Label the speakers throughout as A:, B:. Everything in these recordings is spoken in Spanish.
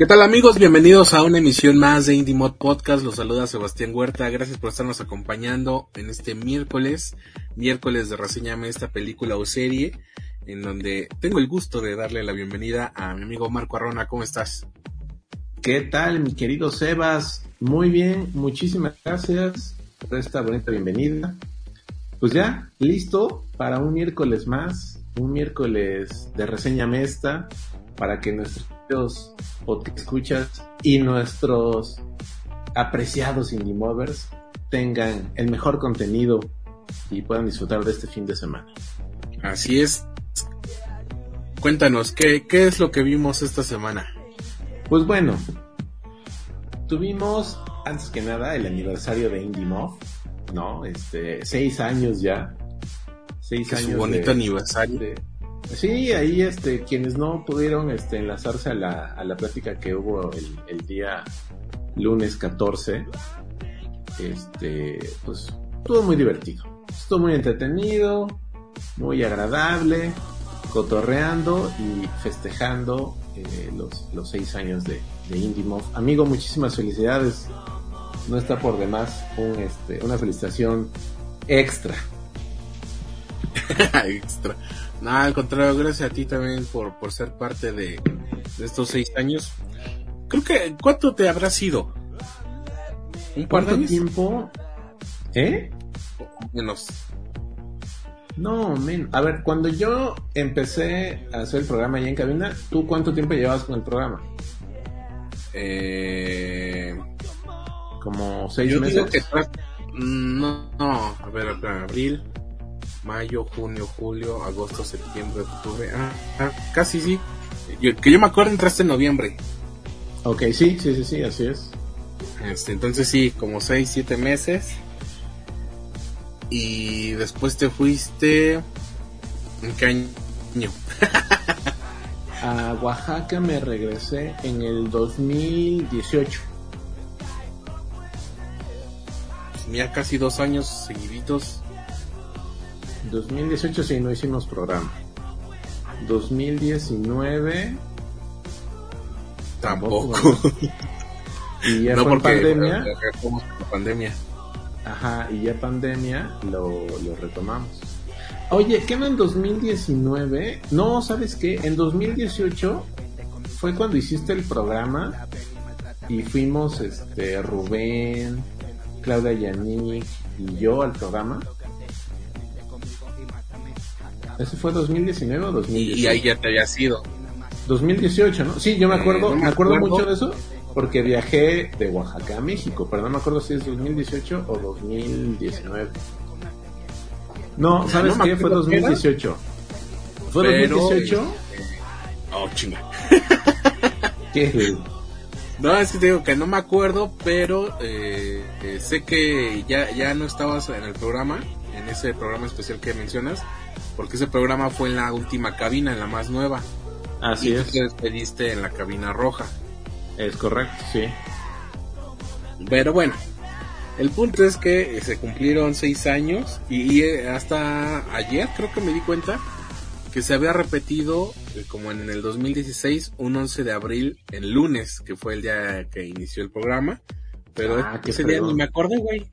A: ¿Qué tal amigos? Bienvenidos a una emisión más de Indie Mod Podcast. Los saluda Sebastián Huerta. Gracias por estarnos acompañando en este miércoles, miércoles de reseñame esta película o serie, en donde tengo el gusto de darle la bienvenida a mi amigo Marco Arrona. ¿Cómo estás?
B: ¿Qué tal, mi querido Sebas? Muy bien, muchísimas gracias por esta bonita bienvenida. Pues ya, listo para un miércoles más, un miércoles de reseñame esta, para que nuestros escuchas y nuestros apreciados indie movers tengan el mejor contenido y puedan disfrutar de este fin de semana.
A: Así es. Cuéntanos, ¿qué, qué es lo que vimos esta semana?
B: Pues bueno, tuvimos antes que nada el aniversario de Indie Mov, ¿no? Este, seis años ya.
A: Seis años. bonito aniversario.
B: Sí, ahí este, quienes no pudieron este, enlazarse a la, a la plática que hubo el, día lunes 14, este, pues estuvo muy divertido. Estuvo muy entretenido, muy agradable, cotorreando y festejando eh, los, los seis años de, de IndieMov. Amigo, muchísimas felicidades. No está por demás un, este, una felicitación extra.
A: extra. Nada, al contrario, gracias a ti también por, por ser parte de, estos seis años. Creo que, ¿cuánto te habrá sido?
B: ¿Un par de tiempo? ¿Eh?
A: Menos.
B: No, men. A ver, cuando yo empecé a hacer el programa allá en cabina, ¿tú cuánto tiempo llevabas con el programa?
A: Eh...
B: Como seis meses. Digo que...
A: No, no, a ver, abril, mayo, junio, julio, agosto, septiembre, octubre. Ah, ah casi sí. que yo me acuerdo entraste en noviembre.
B: Ok, sí, sí, sí, sí, así es.
A: Este, entonces sí, como 6, 7 meses. Y después te fuiste... ¿En qué año?
B: A Oaxaca me regresé en el 2018.
A: Tenía casi dos años seguiditos
B: 2018 sí, no hicimos programa. 2019
A: tampoco.
B: Y ya no pandemia.
A: pandemia.
B: Ajá, y ya pandemia lo, lo retomamos. Oye, ¿qué no en 2019? No, ¿sabes qué? En 2018 fue cuando hiciste el programa y fuimos este Rubén, Claudia Yannick y yo al programa. ¿Ese fue 2019 o 2018?
A: Y, ahí ya te había sido.
B: 2018, ¿no? Sí, yo me eh, acuerdo, me, acuerdo, mucho de eso porque viajé de Oaxaca a México, pero no me acuerdo si es 2018 o 2019. No, ¿sabes qué? Fue 2018. ¿Fue 2018?
A: Oh, chinga.
B: ¿Qué?
A: No, es que te digo que no me acuerdo, pero eh, eh, sé que ya, ya no estabas en el programa, en ese programa especial que mencionas, porque ese programa fue en la última cabina, en la más nueva.
B: Así es.
A: te despediste en la cabina roja.
B: Es correcto, sí.
A: Pero bueno, el punto es que se cumplieron seis años y, eh, hasta ayer creo que me di cuenta que se había repetido eh, como en el 2016 un 11 de abril el lunes que fue el día que inició el programa pero ah, ese día ni me acordé güey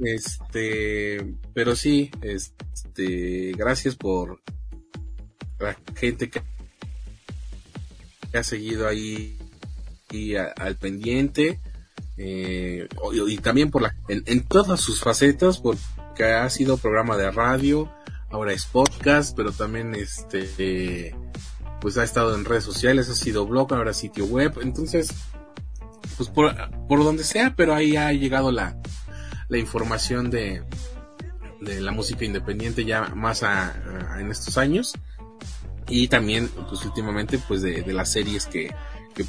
A: este, pero sí, este, gracias por la gente que ha seguido ahí y al pendiente eh, y, también por la en, todas sus facetas porque ha sido programa de radio ahora es podcast pero también este pues ha estado en redes sociales ha sido blog ahora sitio web. Entonces pues por, por donde sea, pero ahí ha llegado la, la información de, de la música independiente ya más a, en estos años y también pues últimamente pues de, de las series que, que,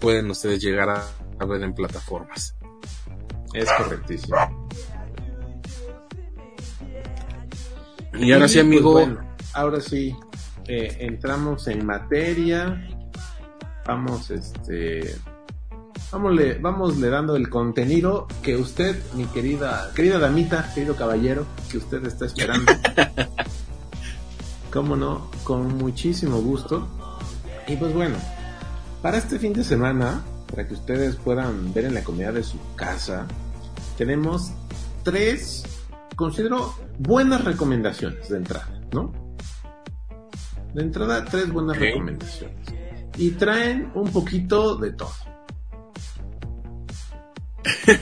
A: pueden ustedes llegar a, a, ver en plataformas
B: es correctísimo
A: Y ahora sí, amigo.
B: Pues, bueno, ahora sí, eh, entramos en materia. Vamos, este. Vámosle, vamos le dando el contenido que usted, mi querida, querida damita, querido caballero, que usted está esperando. Cómo no, con muchísimo gusto. Y pues bueno, para este fin de semana, para que ustedes puedan ver en la comida de su casa, tenemos tres, considero buenas recomendaciones de entrada, ¿no? De entrada, tres buenas recomendaciones. Y traen un poquito de todo.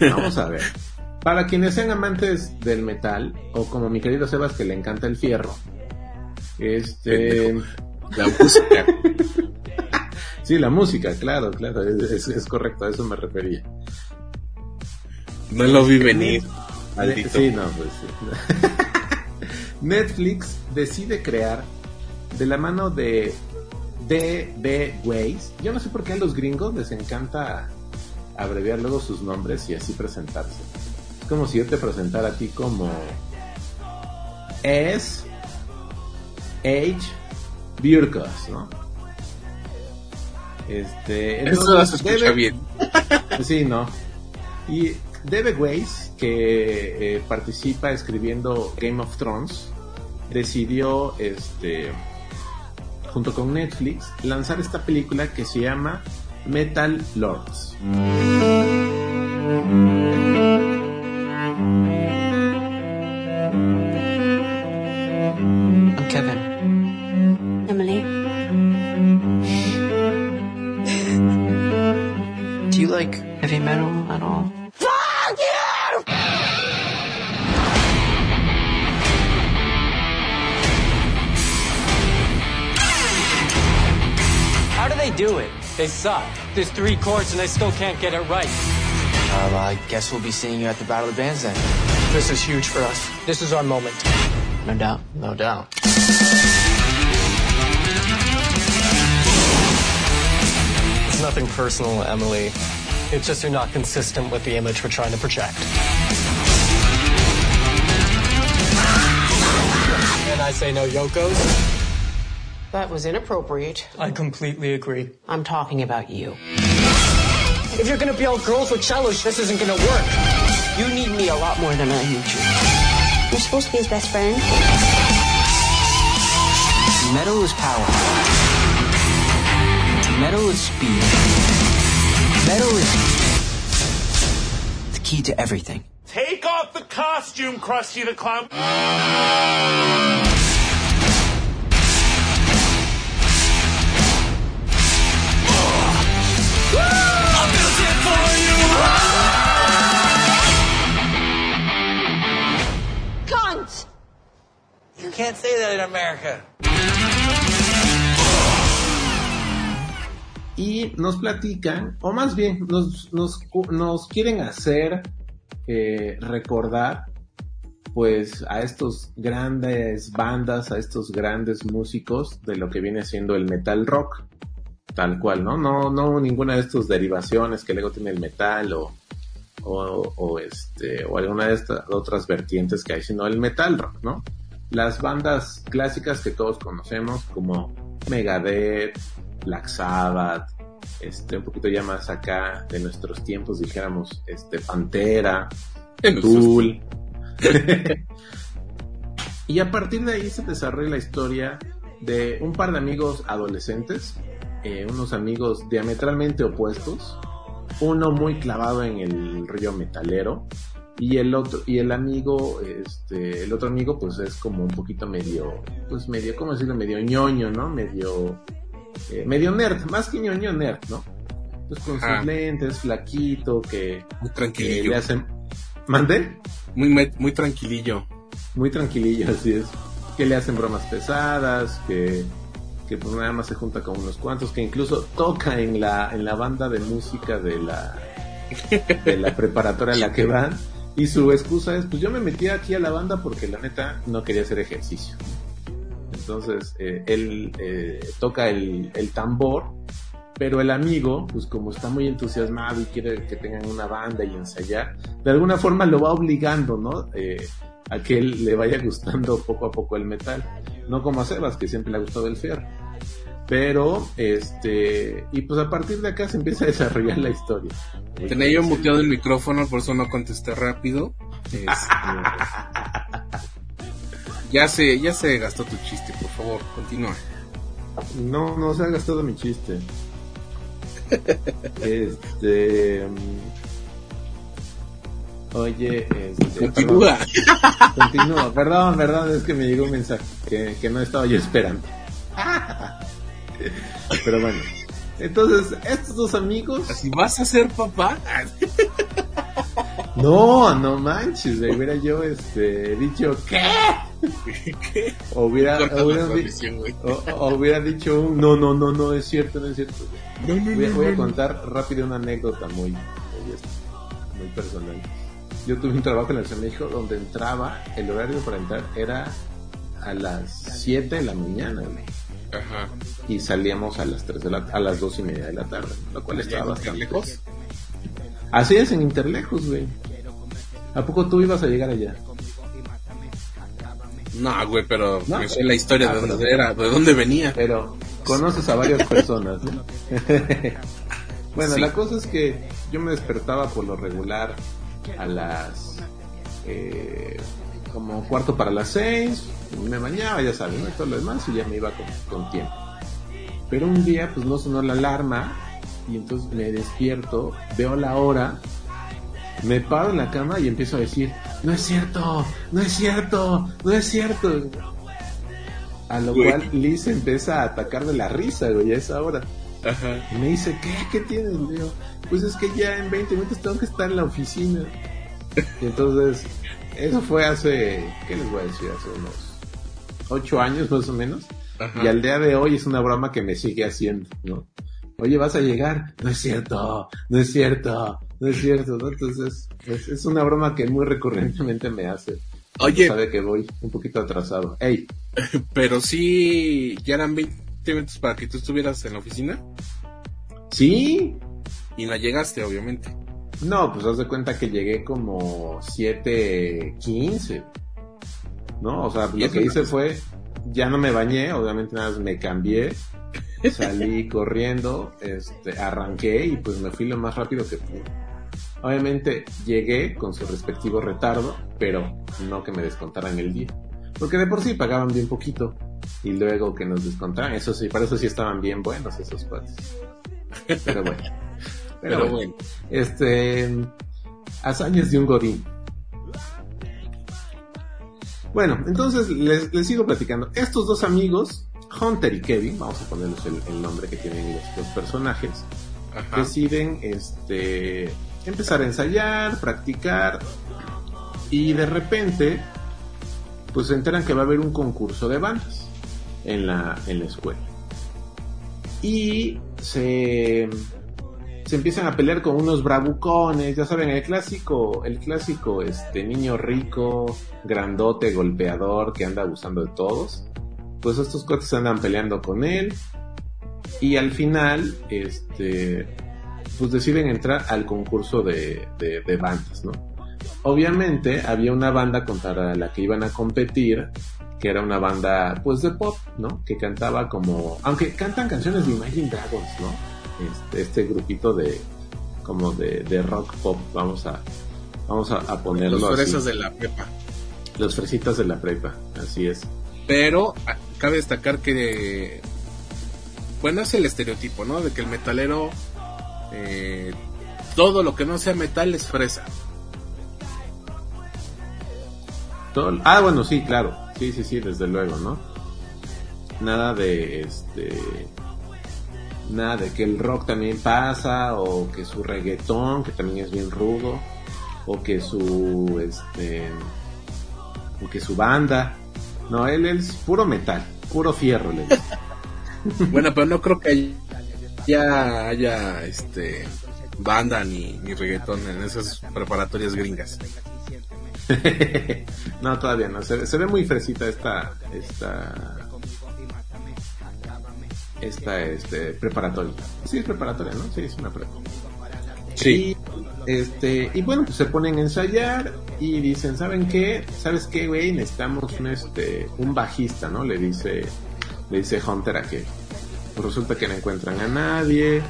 B: Vamos a ver. Para quienes sean amantes del metal, o como mi querido Sebas que le encanta el fierro, este...
A: La música.
B: Sí, la música, claro, claro, es, correcto, a eso me refería.
A: No lo vi venir. Maldito.
B: Sí, no, pues sí. Netflix decide crear de la mano de D.B. Weiss. Yo no sé por qué a los gringos les encanta abreviar luego sus nombres y así presentarse. Es como si yo te presentara a ti como S. H. Burgos, ¿no? Este,
A: Eso
B: entonces,
A: se escucha bien.
B: Sí, no. Y David Weiss, que eh, participa escribiendo Game of Thrones, decidió, este, junto con Netflix, lanzar esta película que se llama Metal Lords.
C: I'm Kevin.
D: Emily.
C: Do you like heavy metal at all? Fuck you!
E: How do they do it? They suck. There's three chords and they still can't get it right.
C: Uh, I guess we'll be seeing you at the Battle of the Bands then.
E: This is huge for us. This is our moment.
C: No doubt. No doubt.
E: It's nothing personal, Emily. It's just you're not consistent with the image we're trying to project. And I say no Yokos.
F: That was inappropriate.
E: I completely agree.
F: I'm talking about you.
E: If you're gonna be all girls with cellos, this isn't gonna work.
F: You need me a lot more than I need you.
D: You're supposed to be his best friend.
C: Metal is power. Metal is speed. Metal is the key to everything.
G: Take off the costume, Krusty the Clown.
D: Cunt!
C: You can't say that in America.
B: Y nos platican, o más bien nos, nos, nos quieren hacer eh, recordar pues a estos grandes bandas, a estos grandes músicos de lo que viene siendo el metal rock, tal cual, ¿no? No, no ninguna de estas derivaciones que luego tiene el metal o, o, o este, o alguna de estas otras vertientes que hay, sino el metal rock, ¿no? Las bandas clásicas que todos conocemos como Megadeth, Black Sabbath, este, un poquito ya más acá de nuestros tiempos, dijéramos, este, Pantera, Tool. y a partir de ahí se desarrolla la historia de un par de amigos adolescentes, eh, unos amigos diametralmente opuestos, uno muy clavado en el rollo metalero y el otro y el amigo este el otro amigo pues es como un poquito medio pues medio cómo decirlo medio ñoño no medio eh, medio nerd más que ñoño nerd no pues con
A: Ajá.
B: sus lentes flaquito que,
A: Muy
B: que
A: tranquilillo.
B: le hacen mandé
A: Muy, muy tranquilillo.
B: muy tranquilillo, así es. Que le hacen bromas pesadas, que, que pues nada más se junta con unos cuantos, que incluso toca en la, en la banda de música de la, de la preparatoria a la que van. Y su excusa es, pues yo me metí aquí a la banda porque la neta no quería hacer ejercicio. Entonces, eh, él eh, toca el, el tambor, pero el amigo, pues como está muy entusiasmado y quiere que tengan una banda y ensayar, de alguna forma lo va obligando, ¿no? Eh, a que él le vaya gustando poco a poco el metal. No como a Sebas, que siempre le ha gustado el fierro. Pero, este, y pues a partir de acá se empieza a desarrollar la historia.
A: Tenía yo muteado el micrófono, por eso no contesté rápido. Este, ya se, ya se gastó tu chiste, por favor, continúa.
B: No, no se ha gastado mi chiste. este. Oye, este.
A: Continúa.
B: Perdón, continúa, perdón, perdón, es que me llegó un mensaje que, que no estaba yo esperando. Pero bueno. Entonces, estos dos amigos.
A: ¿Así vas a ser papá?
B: No, no manches, güey, hubiera yo este, dicho, ¿qué?
A: ¿Qué?
B: O hubiera, hubiera, o- o hubiera dicho, un, no, no, no, no, es cierto, no es cierto.
A: No, no,
B: Voy
A: no,
B: voy a contar rápido una anécdota muy, muy, este, muy personal. Yo tuve un trabajo en de México donde entraba, el horario para entrar era a las 7 de la mañana,
A: Ajá.
B: y salíamos a las 3 de la, a las 2 y media de la tarde, lo cual estaba bastante
A: lejos?
B: Así es en Interlejos, güey. ¿A poco tú ibas a llegar allá?
A: No, güey, pero
B: No.
A: me sé la historia
B: Ah,
A: de dónde era, de dónde venía.
B: Pero conoces a varias personas, ¿no? bueno,
A: Sí.
B: la cosa es que yo me despertaba por lo regular a las eh, como cuarto para las seis, me bañaba, ya sabes, ¿no? Y todo lo demás y ya me iba con, con tiempo. Pero un día pues no sonó la alarma y entonces me despierto, veo la hora, me paro en la cama y empiezo a decir, no es cierto, no es cierto, no es cierto. A lo cual Liz empieza a atacar de la risa, güey, a esa hora.
A: Ajá.
B: Y me dice, ¿qué? ¿Qué tienes? Le digo, pues es que ya en 20 minutos tengo que estar en la oficina. Y entonces, eso fue hace, ¿qué les voy a decir? Hace unos 8 años más o menos.
A: Ajá.
B: Y al día de hoy es una broma que me sigue haciendo, ¿no? Oye, vas a llegar. No es cierto, no es cierto, no es cierto, ¿no? Entonces, es, es una broma que muy recurrentemente me hace.
A: Oye,
B: Sabe que voy un poquito atrasado. Ey,
A: pero sí, ya eran 20 minutos para que tú estuvieras en la oficina
B: ¿sí?
A: y no llegaste, obviamente.
B: No, pues haz de cuenta que llegué como 7.15. ¿No? O sea,
A: ¿Y
B: lo que hice fue, ya no me bañé, obviamente nada más me cambié, salí corriendo, este, arranqué y pues me fui lo más rápido que pude. Obviamente llegué con su respectivo retardo, pero no que me descontaran el día. Porque de por sí pagaban bien poquito. Y luego que nos descontaran, eso sí, para eso sí estaban bien buenos esos cuates. Pero bueno.
A: Pero bueno.
B: Este. Hazañas de un Godín. Bueno, entonces les, les sigo platicando. Estos dos amigos, Hunter y Kevin, vamos a ponerles el, el nombre que tienen los, los personajes,
A: Ajá.
B: deciden este empezar a ensayar, practicar y de repente pues se enteran que va a haber un concurso de bandas en la, en la escuela. Y se, se empiezan a pelear con unos bravucones, ya saben, el clásico, el clásico este niño rico, grandote, golpeador que anda abusando de todos. Pues estos cuates andan peleando con él y al final este pues deciden entrar al concurso de, de, de bandas, ¿no? Obviamente había una banda contra la que iban a competir, que era una banda pues de pop, ¿no? Que cantaba como, aunque cantan canciones de Imagine Dragons, ¿no? Este, este grupito de como de, de rock pop, vamos a vamos a, a ponerlo
A: Los
B: así.
A: fresas de la prepa.
B: Los fresitas de la prepa, así es.
A: Pero cabe destacar que, bueno, es el estereotipo, ¿no? De que el metalero, eh, todo lo que no sea metal es fresa.
B: Todo- ah, bueno, sí, claro. Sí, sí, sí, desde luego, ¿no? Nada de este. Nada de que el rock también pasa, o que su reggaetón, que también es bien rudo, o que su. Este. O que su banda. No, él es puro metal, puro fierro, le.
A: Bueno, pero no creo que ya haya este banda ni, ni reggaetón en esas preparatorias gringas.
B: no, todavía no. Se, se ve muy fresita esta. Esta. Esta este, preparatoria. Sí, es preparatoria, ¿no? Sí, es una prepa.
A: Sí.
B: Y Este, y bueno, pues se ponen a ensayar y dicen, ¿saben qué? ¿Sabes qué, güey? Necesitamos un, este, un bajista, ¿no? Le dice, le dice Hunter a que pues resulta que no encuentran a nadie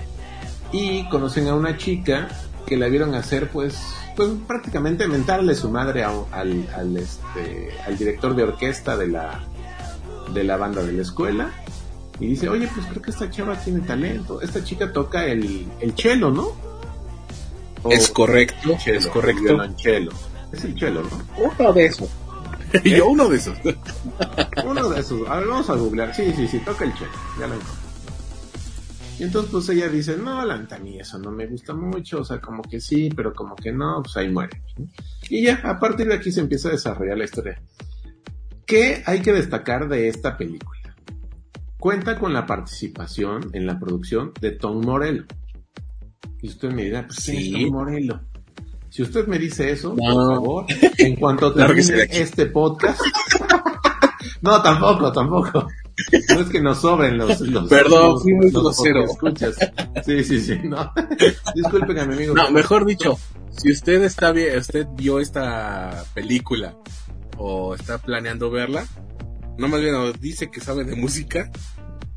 B: y conocen a una chica que la vieron hacer, pues, pues prácticamente mentarle su madre a- al, al, este, al director de orquesta de la, de la banda de la escuela y dice, oye, pues creo que esta chava tiene talento. Esta chica toca el, el cello, ¿no? O-
A: Es correcto,
B: cello,
A: es correcto.
B: el violonchelo. Es el cello, ¿no?
A: Uno de esos. y yo uno de esos.
B: Uno de esos. A ver, vamos a googlear. Sí, sí, sí, toca el cello. Ya lo encontré. Y entonces pues ella dice, no, la neta, eso no me gusta mucho, o sea, como que sí, pero como que no, pues ahí muere. ¿no? Y ya, a partir de aquí se empieza a desarrollar la historia. ¿Qué hay que destacar de esta película? Cuenta con la participación en la producción de Tom Morello. Y usted me dirá, pues ¿quién es
A: Sí.
B: Tom Morello? Si usted me dice eso,
A: No.
B: por favor, en cuanto termine
A: aquí.
B: este podcast. no, tampoco, tampoco. No es que nos sobren los, los
A: Perdón,
B: los-
A: fui muy
B: los
A: grosero.
B: escuchas. Sí, sí, sí, no. Disculpen a mi amigo.
A: No, mejor dicho, si usted está bien, usted vio esta película o está planeando verla, no más bien dice que sabe de música,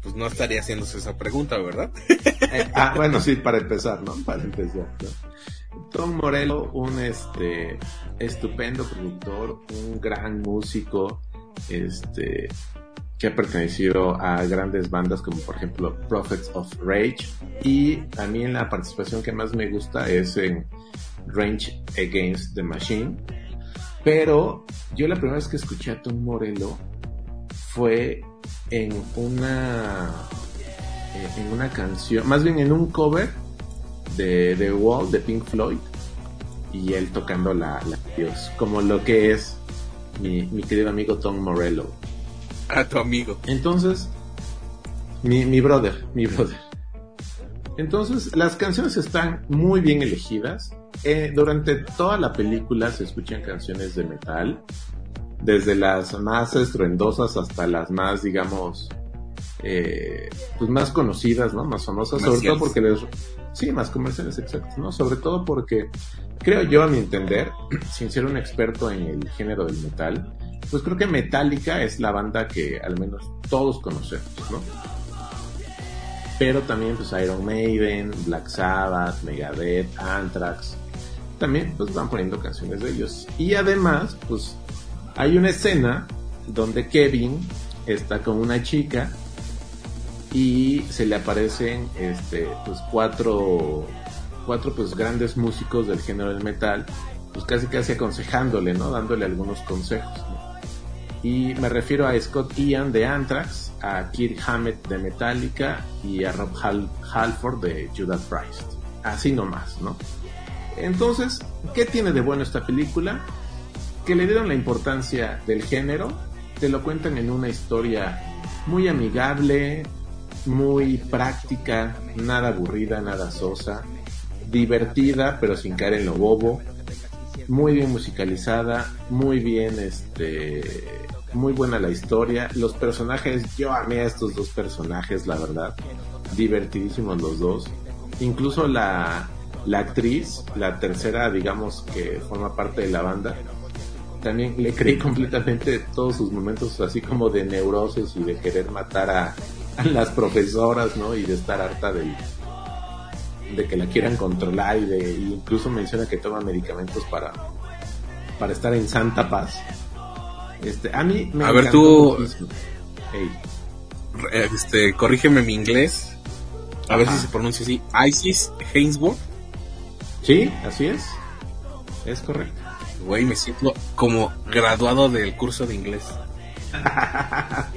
A: pues no estaría haciéndose esa pregunta, ¿verdad?
B: Eh, ah, bueno, sí, para empezar, ¿no? Para empezar, ¿no? Tom Morello, un este estupendo productor, un gran músico, este que ha pertenecido a grandes bandas como por ejemplo Prophets of Rage y a mí la participación que más me gusta es en Range Against the Machine pero yo la primera vez que escuché a Tom Morello fue en una eh, en una canción, más bien en un cover de The Wall de Pink Floyd y él tocando la, la Dios, como lo que es mi, mi querido amigo Tom Morello.
A: A tu amigo.
B: Entonces, mi, mi brother, mi brother. Entonces, las canciones están muy bien elegidas. Eh, durante toda la película se escuchan canciones de metal, desde las más estruendosas hasta las más, digamos, eh, pues más conocidas, ¿no? Más famosas, sobre todo porque les... Sí, más comerciales, exacto, ¿no? Sobre todo porque creo yo, a mi entender, sin ser un experto en el género del metal, pues creo que Metallica es la banda que al menos todos conocemos, ¿no? Pero también pues Iron Maiden, Black Sabbath, Megadeth, Anthrax, también pues van poniendo canciones de ellos. Y además pues hay una escena donde Kevin está con una chica y se le aparecen este pues cuatro cuatro pues grandes músicos del género del metal pues casi casi aconsejándole no dándole algunos consejos ¿no? Y me refiero a Scott Ian de Anthrax a Kirk Hammett de Metallica y a Rob Hal- Halford de Judas Priest. Así nomás no entonces qué tiene de bueno esta película que le dieron la importancia del género te lo cuentan en una historia muy amigable muy práctica, nada aburrida, nada sosa, divertida pero sin caer en lo bobo, muy bien musicalizada, muy bien este muy buena la historia, los personajes, yo amé a estos dos personajes, la verdad, divertidísimos los dos, incluso la la actriz, la tercera, digamos que forma parte de la banda, también le creí completamente todos sus momentos así como de neurosis y de querer matar a, las profesoras, ¿no? Y de estar harta del, de que la quieran controlar y de incluso menciona que toma medicamentos para para estar en santa paz. Este, a mí me
A: A ver, tú- Este, corrígeme mi inglés. A ver
B: Ajá.
A: si se pronuncia así. Isis Hainsworth.
B: Sí, así es. Es correcto.
A: Güey, me siento como graduado del curso de inglés.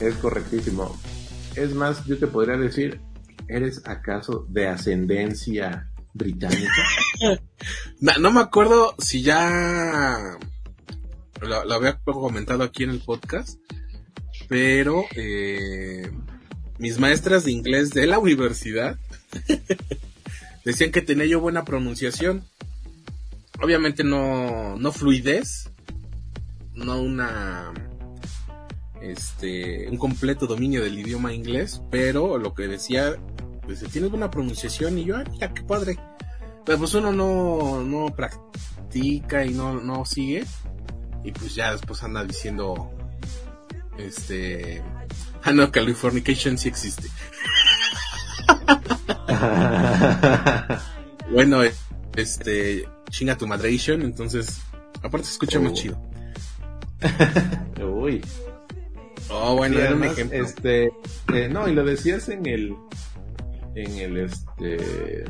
B: Es correctísimo. Es más, yo te podría decir, ¿eres acaso de ascendencia británica?
A: No, no me acuerdo si ya lo había comentado aquí en el podcast, pero eh, mis maestras de inglés de la universidad decían que tenía yo buena pronunciación. Obviamente no, no fluidez, no una este un completo dominio del idioma inglés, pero lo que decía, pues tienes buena pronunciación y yo, ah, mira qué padre. pero pues uno no, no practica y no, no sigue. Y pues ya después anda diciendo, este, ah no, Californication sí existe. bueno, este, chinga tu madration, entonces, aparte se escucha más
B: Oh.
A: chido.
B: Uy.
A: Oh, bueno,
B: Sí,
A: era un
B: además,
A: ejemplo.
B: Este, eh, no, y lo decías en el, en el, este,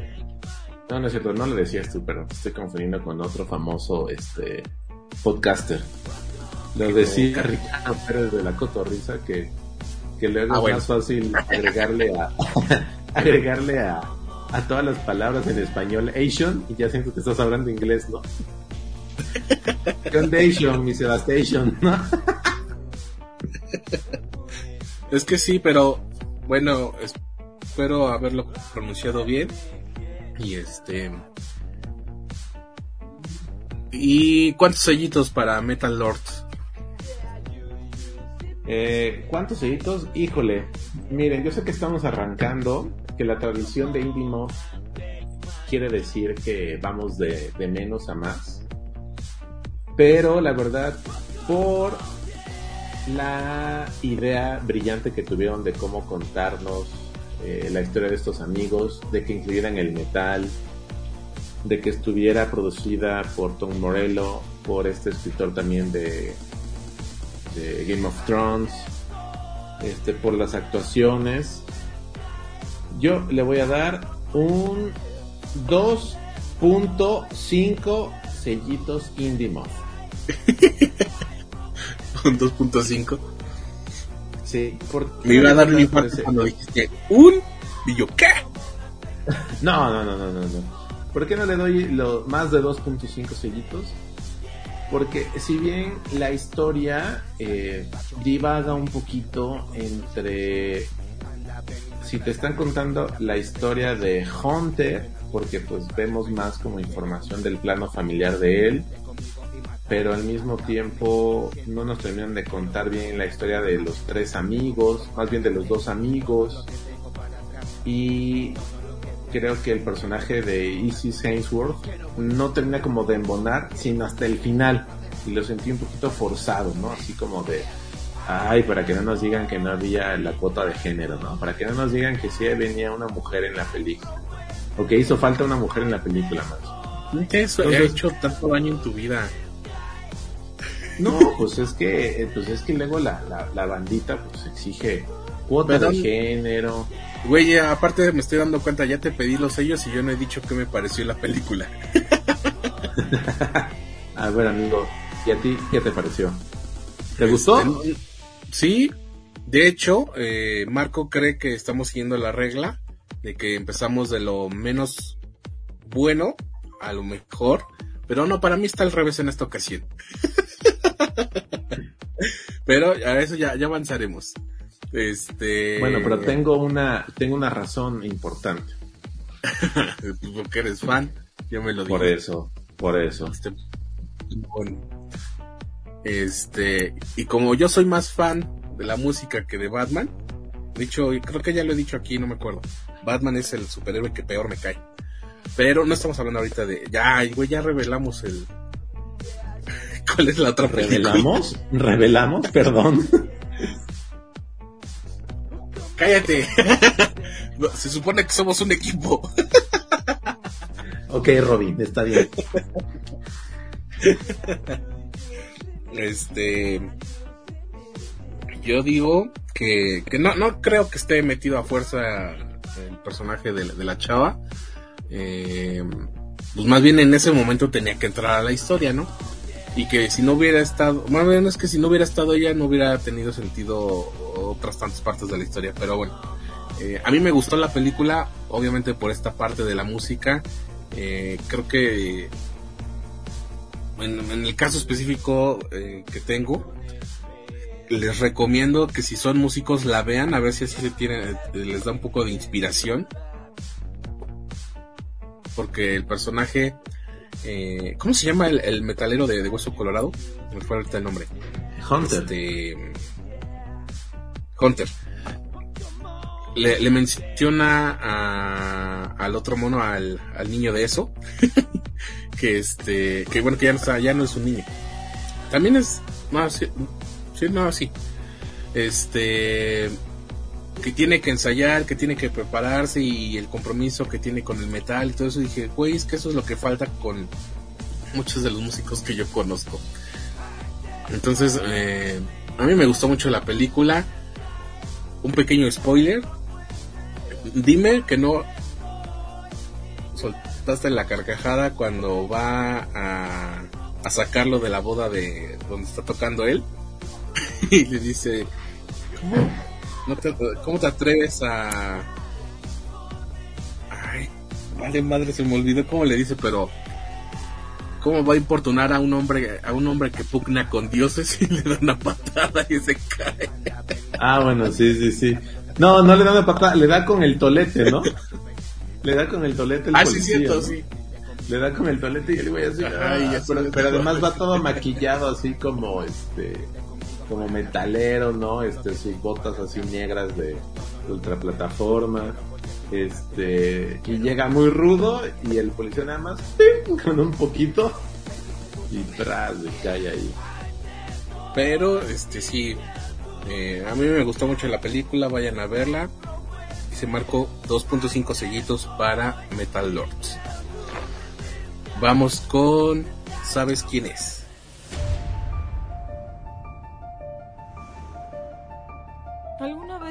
B: no, no es cierto, no lo decías tú, pero estoy confundiendo con otro famoso, este, podcaster. Lo decía Ricardo Pérez de la Cotorrisa que, que luego
A: Ah,
B: es
A: bueno.
B: más fácil agregarle a, agregarle a, a todas las palabras en español Asian y ya siento que estás hablando inglés, ¿no? Foundation, mi Sebastian, ¿no?
A: Es que sí, pero bueno, espero haberlo pronunciado bien. Y este. ¿Y cuántos sellitos para Metal Lord?
B: Eh, ¿Cuántos sellitos? Híjole, miren, yo sé que estamos arrancando, que la tradición de Indie Mob quiere decir que vamos de, de menos a más. Pero la verdad, por la idea brillante que tuvieron de cómo contarnos eh, la historia de estos amigos, de que incluyeran el metal, de que estuviera producida por Tom Morello, por este escritor también de, de Game of Thrones, este, por las actuaciones. Yo le voy a dar un 2.5 sellitos Indie Mob.
A: Un 2.5.
B: Sí, porque
A: Me iba a dar un infarto cuando dijiste un. Y yo, ¿qué?
B: No, no, no, no, no, no. ¿Por qué no le doy más de 2.5 sellitos? Porque si bien la historia eh, divaga un poquito entre si te están contando la historia de Hunter, porque pues vemos más como información del plano familiar de él, pero al mismo tiempo no nos terminan de contar bien la historia de los tres amigos, más bien de los dos amigos, y creo que el personaje de Isis Hainsworth no termina como de embonar, sino hasta el final, y lo sentí un poquito forzado, ¿no? Así como de, ay, para que no nos digan que no había la cuota de género, ¿no? Para que no nos digan que sí venía una mujer en la película, o que hizo falta una mujer en la película más.
A: Eso ha hecho tanto daño en tu vida.
B: No, pues es que, eh, pues es que luego la, la, la bandita pues exige cuota de género.
A: Güey, aparte me estoy dando cuenta, ya te pedí los sellos y yo no he dicho qué me pareció la película.
B: A ver, amigo, ¿y a ti qué te pareció? ¿Te gustó?
A: Este, Sí, de hecho, eh, Marco cree que estamos siguiendo la regla de que empezamos de lo menos bueno a lo mejor, pero no, para mí está al revés en esta ocasión. pero a eso ya, ya avanzaremos. Este.
B: Bueno, pero tengo una, tengo una razón importante.
A: Porque eres fan, ya me lo
B: Por
A: dije.
B: eso, por eso.
A: Este, bueno, este, y como yo soy más fan de la música que de Batman, y creo que ya lo he dicho aquí, no me acuerdo. Batman es el superhéroe que peor me cae. Pero no estamos hablando ahorita de, ya, güey, ya revelamos el, ¿cuál es la otra película?
B: ¿Revelamos? ¿Revelamos? Perdón.
A: Cállate. Se supone que somos un equipo.
B: ok, Robin, está bien.
A: Este. Yo digo que, que no, no creo que esté metido a fuerza el personaje de, la- de la chava. Eh, pues más bien en ese momento tenía que entrar a la historia, ¿no? Y que si no hubiera estado, más bien es que si no hubiera estado ella no hubiera tenido sentido otras tantas partes de la historia, pero bueno. Eh, a mí me gustó la película, obviamente por esta parte de la música. Eh, creo que en, en el caso específico eh, que tengo, les recomiendo que si son músicos la vean, a ver si así se tienen, les da un poco de inspiración. Porque el personaje, eh, ¿cómo se llama el, el metalero de, de Hueso Colorado? Me fue ahorita el nombre.
B: Hunter.
A: Este, Hunter. le, le menciona a, al otro mono, al, al niño de eso, que este, que bueno, que ya no está, ya no es un niño. También es, no, sí, sí, no, sí. Este, que tiene que ensayar, que tiene que prepararse y el compromiso que tiene con el metal y todo eso. dije, güey, es que eso es lo que falta con muchos de los músicos que yo conozco. Entonces, eh, a mí me gustó mucho la película. Un pequeño spoiler. Dime que no soltaste la carcajada cuando va a, a sacarlo de la boda de donde está tocando él. y le dice, ¿cómo, no te, ¿cómo te atreves a... Ay, vale madre, se me olvidó cómo le dice, pero... ¿Cómo va a importunar a un hombre a un hombre que pugna con dioses y le da una patada y se cae?
B: Ah, bueno, sí, sí, sí. No, no le da una patada, le da con el tolete, ¿no? Le da con el tolete el
A: Ah, sí,
B: policía,
A: cierto,
B: ¿no?
A: sí.
B: Le da con el tolete y el güey así.
A: Ajá,
B: "Ah", pero, pero además va todo maquillado así como este como metalero, ¿no? Este sus botas así negras de ultraplataforma. Este y llega muy rudo y el policía nada más con un poquito y tras le cae ahí.
A: Pero, este sí, eh, a mí me gustó mucho la película, vayan a verla. Y se marcó 2.5 sellitos para Metal Lords. Vamos con, ¿sabes quién es?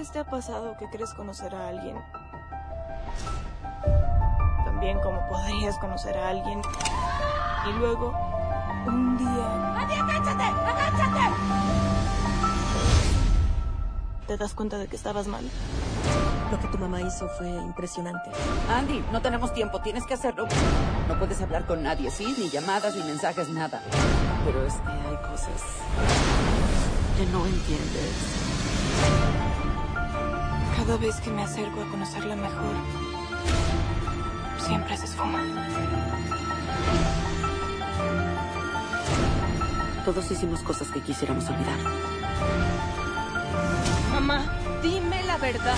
H: Vez te ha pasado que crees conocer a alguien? También como podrías conocer a alguien. Y luego, un día... ¡Andy, agáchate! ¡Agáchate! Te das cuenta de que estabas mal.
I: Lo que tu mamá hizo fue impresionante.
J: Andy, no tenemos tiempo, tienes que hacerlo. No puedes hablar con nadie, ¿sí? Ni llamadas, ni mensajes, nada. Pero es que hay cosas que no entiendes.
H: Cada vez que me acerco a conocerla mejor, siempre se esfuma.
J: Todos hicimos cosas que quisiéramos olvidar.
H: Mamá, dime la verdad.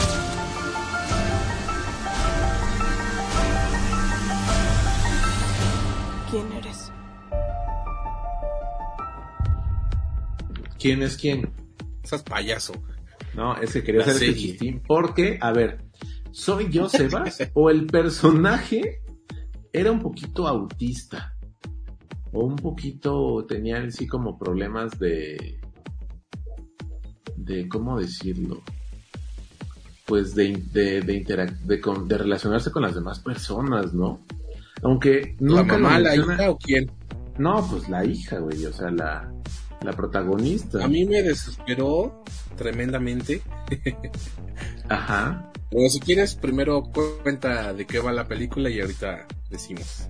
H: ¿Quién eres?
B: ¿Quién es quién?
A: Estás payaso.
B: No, ese quería
A: La
B: hacer
A: serie.
B: chistín. Porque, a ver, ¿soy yo, Sebas? ¿O el personaje era un poquito autista? O un poquito tenía en sí como problemas de. de ¿cómo decirlo? Pues de, de, de, interac- de, con- de relacionarse con las demás personas, ¿no? Aunque
A: ¿La
B: nunca lo
A: mamá, la hija o quién?
B: No, pues la hija, güey, o sea, la, la protagonista.
A: A mí me desesperó tremendamente.
B: Ajá.
A: Bueno, si quieres, primero cuenta de qué va la película y ahorita decimos.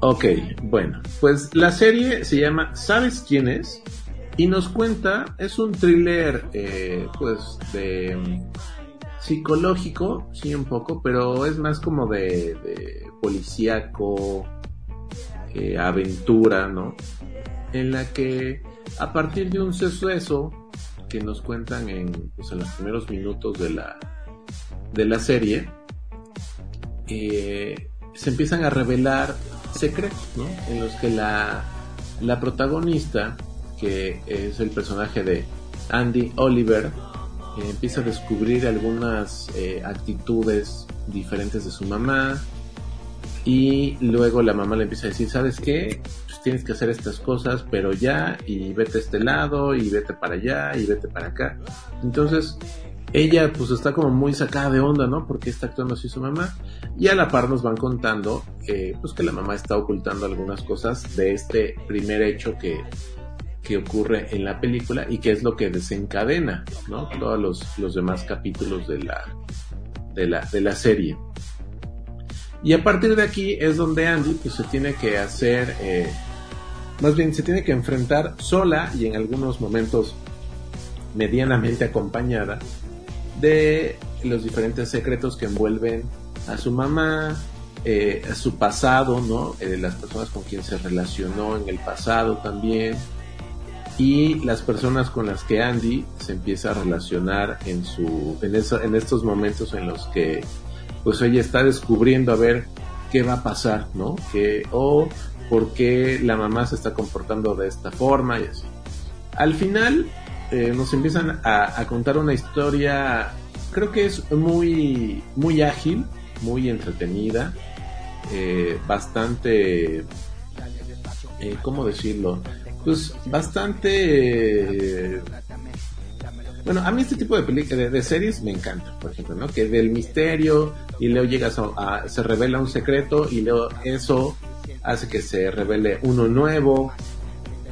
B: Ok, bueno, pues la serie se llama ¿Sabes quién es? Y nos cuenta, es un thriller, eh, pues, de mm, psicológico, sí, un poco, pero es más como de, de policíaco, eh, aventura, ¿no? En la que, a partir de un suceso que nos cuentan en, pues, en los primeros minutos de la, de la serie, eh, se empiezan a revelar secretos, ¿no? En los que la, la protagonista, que es el personaje de Andy Oliver, empieza a descubrir algunas eh, actitudes diferentes de su mamá y luego la mamá le empieza a decir, ¿sabes qué? Tienes que hacer estas cosas, pero ya, y vete a este lado, y vete para allá, y vete para acá. Entonces, ella pues está como muy sacada de onda, ¿no? Porque está actuando así su mamá. Y a la par nos van contando pues que la mamá está ocultando algunas cosas de este primer hecho que, que ocurre en la película y que es lo que desencadena, ¿no? Todos los, los demás capítulos de la, de la, de la serie. Y a partir de aquí es donde Andy pues se tiene que hacer, eh, más bien se tiene que enfrentar sola y en algunos momentos medianamente acompañada de los diferentes secretos que envuelven a su mamá, eh, a su pasado, ¿no? Eh, las personas con quien se relacionó en el pasado también. y las personas con las que Andy se empieza a relacionar en su en, eso, en estos momentos en los que pues ella está descubriendo a ver qué va a pasar, ¿no? Que o por qué la mamá se está comportando de esta forma y así. Al final eh, nos empiezan a, contar una historia, creo que es muy muy ágil, muy entretenida, eh, bastante, eh, ¿cómo decirlo? Pues bastante... Bueno, a mí este tipo de, de, de, series me encanta, por ejemplo, ¿no? Que del misterio y luego llegas a, a, se revela un secreto y luego eso hace que se revele uno nuevo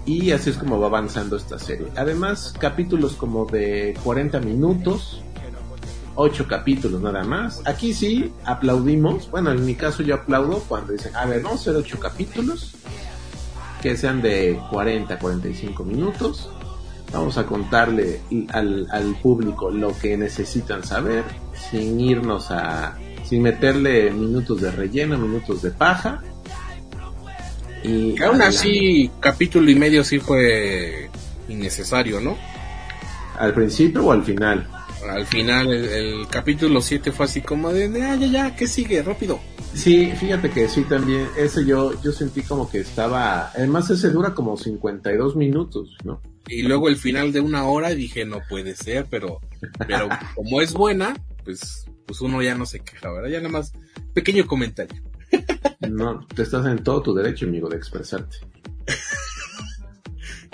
B: y así es como va avanzando esta serie. Además, capítulos como de 40 minutos, ocho capítulos nada más. Aquí sí aplaudimos, bueno, en mi caso yo aplaudo cuando dicen, a ver, vamos a hacer capítulos que sean de 40 45 minutos. Vamos a contarle al, al público lo que necesitan saber sin irnos a sin meterle minutos de relleno, minutos de paja.
A: Y aún así, capítulo y medio sí fue innecesario, ¿no?
B: ¿Al principio o al final?
A: al final el, el capítulo 7 fue así como de, de, ah, ya, ya, ¿qué sigue? Rápido.
B: Sí, fíjate que sí también, ese yo, yo sentí como que estaba, además ese dura como 52 minutos, ¿no?
A: Y luego el final de una hora dije, no puede ser, pero, pero como es buena, pues, pues uno ya no se queja, ¿verdad? Ya nada más, pequeño comentario.
B: No, te estás en todo tu derecho, amigo, de expresarte.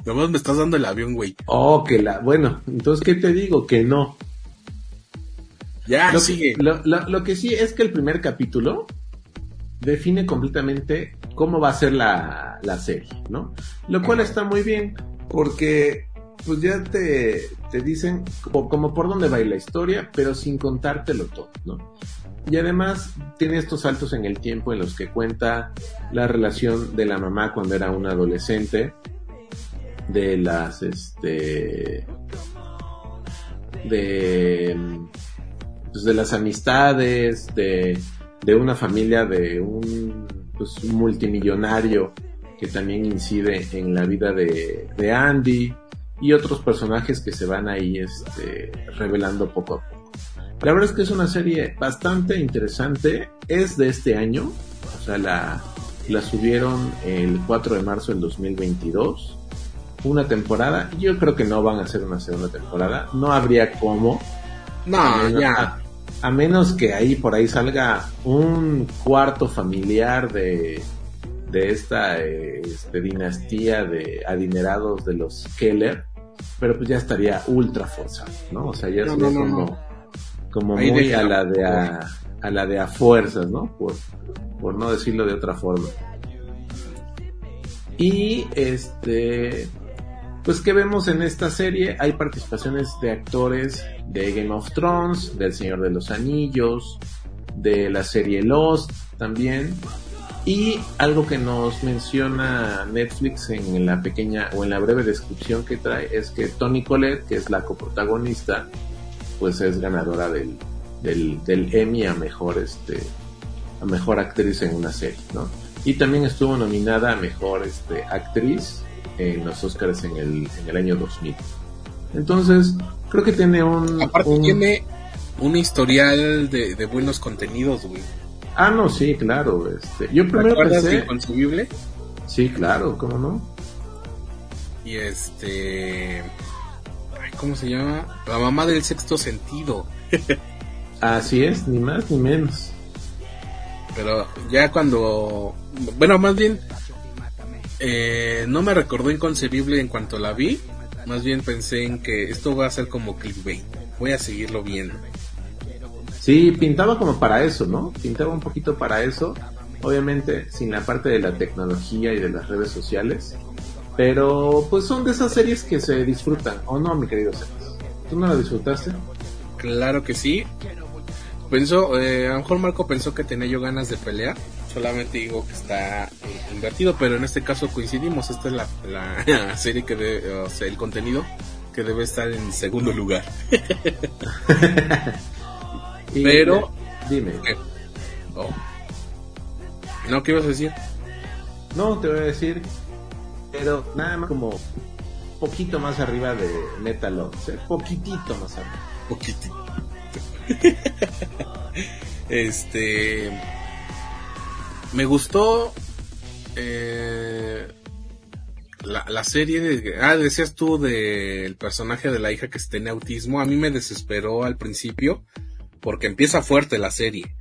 A: Nomás me estás dando el avión, güey.
B: Oh, que la, bueno, entonces, ¿qué te digo? Que no.
A: Ya,
B: lo
A: sigue.
B: Que, lo, lo, lo, que sí es que el primer capítulo define completamente cómo va a ser la, la serie, ¿no? Lo cual está muy bien, porque pues ya te, te dicen como, por dónde va la historia, pero sin contártelo todo, ¿no? Y además tiene estos saltos en el tiempo en los que cuenta la relación de la mamá cuando era una adolescente, de las, este, de, pues de las amistades, de, de una familia de un pues, multimillonario que también incide en la vida de, de, Andy y otros personajes que se van ahí este, revelando poco a poco. La verdad es que es una serie bastante interesante, es de este año, o sea, la, la subieron el 4 de marzo del 2022, una temporada, yo creo que no van a hacer una segunda temporada, no habría cómo.
A: No, ya
B: a menos que ahí por ahí salga un cuarto familiar de, de esta este, dinastía de adinerados de los Keller, pero pues ya estaría ultra forzado, ¿no? O sea, ya
A: no,
B: sería
A: no,
B: como,
A: no.
B: como
A: Ahí
B: muy a la de a, a la de a fuerzas, ¿no? Por, por no decirlo de otra forma. Y este, pues que vemos en esta serie hay participaciones de actores de Game of Thrones, del Señor de los Anillos, de la serie Lost también. Y algo que nos menciona Netflix en la pequeña o en la breve descripción que trae es que Tony Collette, que es la coprotagonista, pues es ganadora del, del, del Emmy a mejor este a mejor actriz en una serie, ¿no? Y también estuvo nominada a mejor este actriz en los Oscars en el, en el año 2000. Entonces, creo que tiene un...
A: Aparte
B: un...
A: tiene un historial de, de, buenos contenidos, güey.
B: Ah, no, sí, claro. Este, yo primero
A: ¿Te acuerdas
B: pensé...
A: Inconcebible?
B: Sí, claro, ¿cómo no?
A: Y este... Ay, ¿Cómo se llama? La mamá del sexto sentido.
B: Así es, ni más ni menos.
A: Pero ya cuando... Bueno, más bien... Eh, no me recordó inconcebible en cuanto la vi. Más bien pensé en que esto va a ser como clickbait. Voy a seguirlo viendo.
B: Sí, pintaba como para eso, ¿no? Pintaba un poquito para eso. Obviamente sin la parte de la tecnología y de las redes sociales. Pero pues son de esas series que se disfrutan, ¿o no, mi querido Sebas? ¿Tú no la disfrutaste?
A: Claro que sí. Pensó, eh, a lo mejor Marco pensó que tenía yo ganas de pelear. Solamente digo que está eh, invertido, pero en este caso coincidimos. Esta es la, la serie que debe, o sea, el contenido que debe estar en segundo lugar.
B: Y
A: pero,
B: dime.
A: oh. ¿No qué ibas a decir?
B: No, te voy a decir, pero nada más como poquito más arriba de Metal poquitito más arriba.
A: Poquitito. este. Me gustó. Eh, la, la, serie de. Ah, decías tú del personaje de la hija que tiene autismo. A mí me desesperó al principio. Porque empieza fuerte la serie.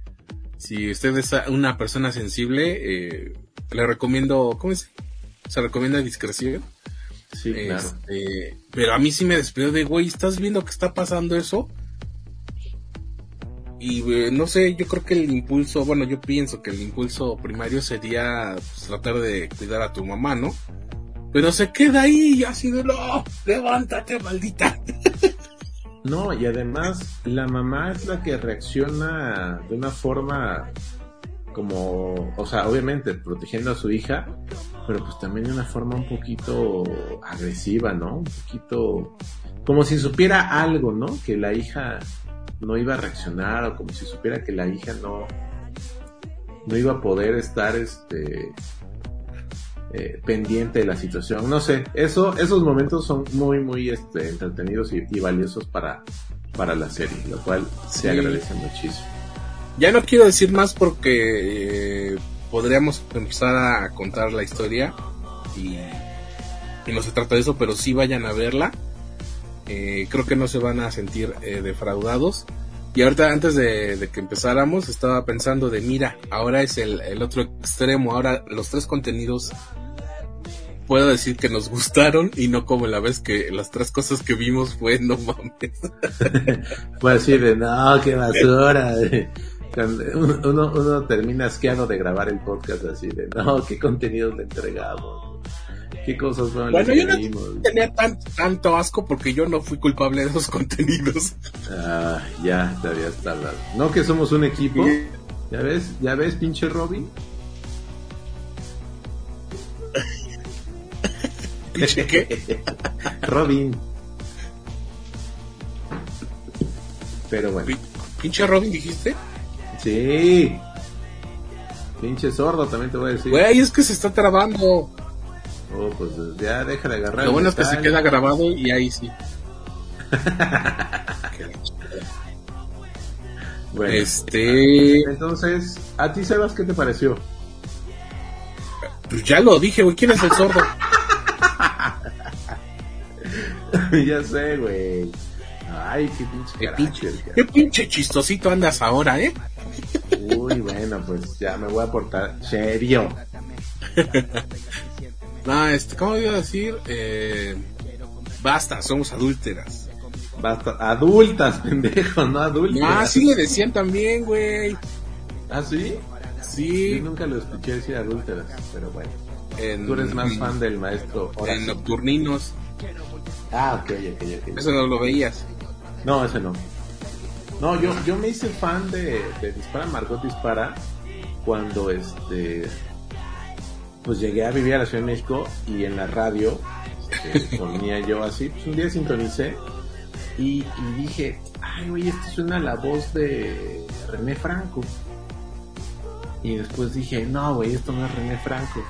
A: Si usted es una persona sensible, eh, le recomiendo. ¿Cómo es? Se recomienda discreción.
B: Sí, claro.
A: Este, pero a mí sí me despidió de, güey, ¿estás viendo que está pasando eso? Y eh, no sé, yo creo que el impulso, bueno, yo pienso que el impulso primario sería pues, tratar de cuidar a tu mamá, ¿no? Pero se queda ahí y así de, no, levántate, maldita.
B: No, y además la mamá es la que reacciona de una forma como, o sea, obviamente protegiendo a su hija, pero pues también de una forma un poquito agresiva, ¿no? Un poquito como si supiera algo, ¿no? Que la hija no iba a reaccionar o como si supiera que la hija no no iba a poder estar este eh, pendiente de la situación no sé eso esos momentos son muy muy este entretenidos y, y valiosos para para la serie lo cual sí. se agradece muchísimo
A: ya no quiero decir más porque eh, podríamos empezar a contar la historia y, y, no se trata de eso, pero sí vayan a verla. Eh, creo que no se van a sentir defraudados. Y ahorita antes de, que empezáramos estaba pensando de mira, ahora es el, otro extremo, ahora los tres contenidos puedo decir que nos gustaron y no como la vez que las tres cosas que vimos fue no mames.
B: fue así de no, qué basura. Uno, uno, termina asqueado de grabar el podcast así de, no, qué contenidos le entregamos, qué cosas
A: bueno, yo no tenía tan, tanto asco porque yo no fui culpable de esos contenidos.
B: Ah, ya, te habías tardado. No que somos un equipo. ¿Ya ves? ¿Ya ves, pinche Robin?
A: ¿Pinche qué?
B: Robin. Pero bueno.
A: ¿Pinche Robin dijiste?
B: Sí. Pinche sordo también te voy a decir.
A: Güey, es que se está trabando.
B: Oh, pues ya deja de agarrar.
A: Lo bueno es que se queda grabado y ahí sí.
B: bueno,
A: este.
B: Entonces, ¿a ti, Sebas, qué te pareció?
A: Pues ya lo dije, güey. ¿Quién es el sordo?
B: ya sé, güey. Ay, qué pinche,
A: qué pinche, qué pinche chistosito andas ahora, ¿eh?
B: Uy, bueno, pues ya me voy a portar serio.
A: no, este, ¿cómo iba a decir? Eh, basta, somos adúlteras.
B: Basta, adultas, pendejo, no adultas.
A: Ah, sí le decían también, güey.
B: ¿Ah, sí?
A: Sí.
B: Yo nunca lo escuché decir adúlteras, pero bueno. En, Tú eres más fan del maestro
A: Horacio. En Nocturninos.
B: Ah, ok, ok, ok.
A: Eso no lo veías.
B: No, ese no. No, yo, yo me hice fan de, de Dispara Margot Dispara cuando este pues llegué a vivir a la Ciudad de México y en la radio este, ponía yo así, pues un día sintonicé y, y dije, ay oye, esto suena la voz de René Franco. Y después dije, no güey, esto no es René Franco.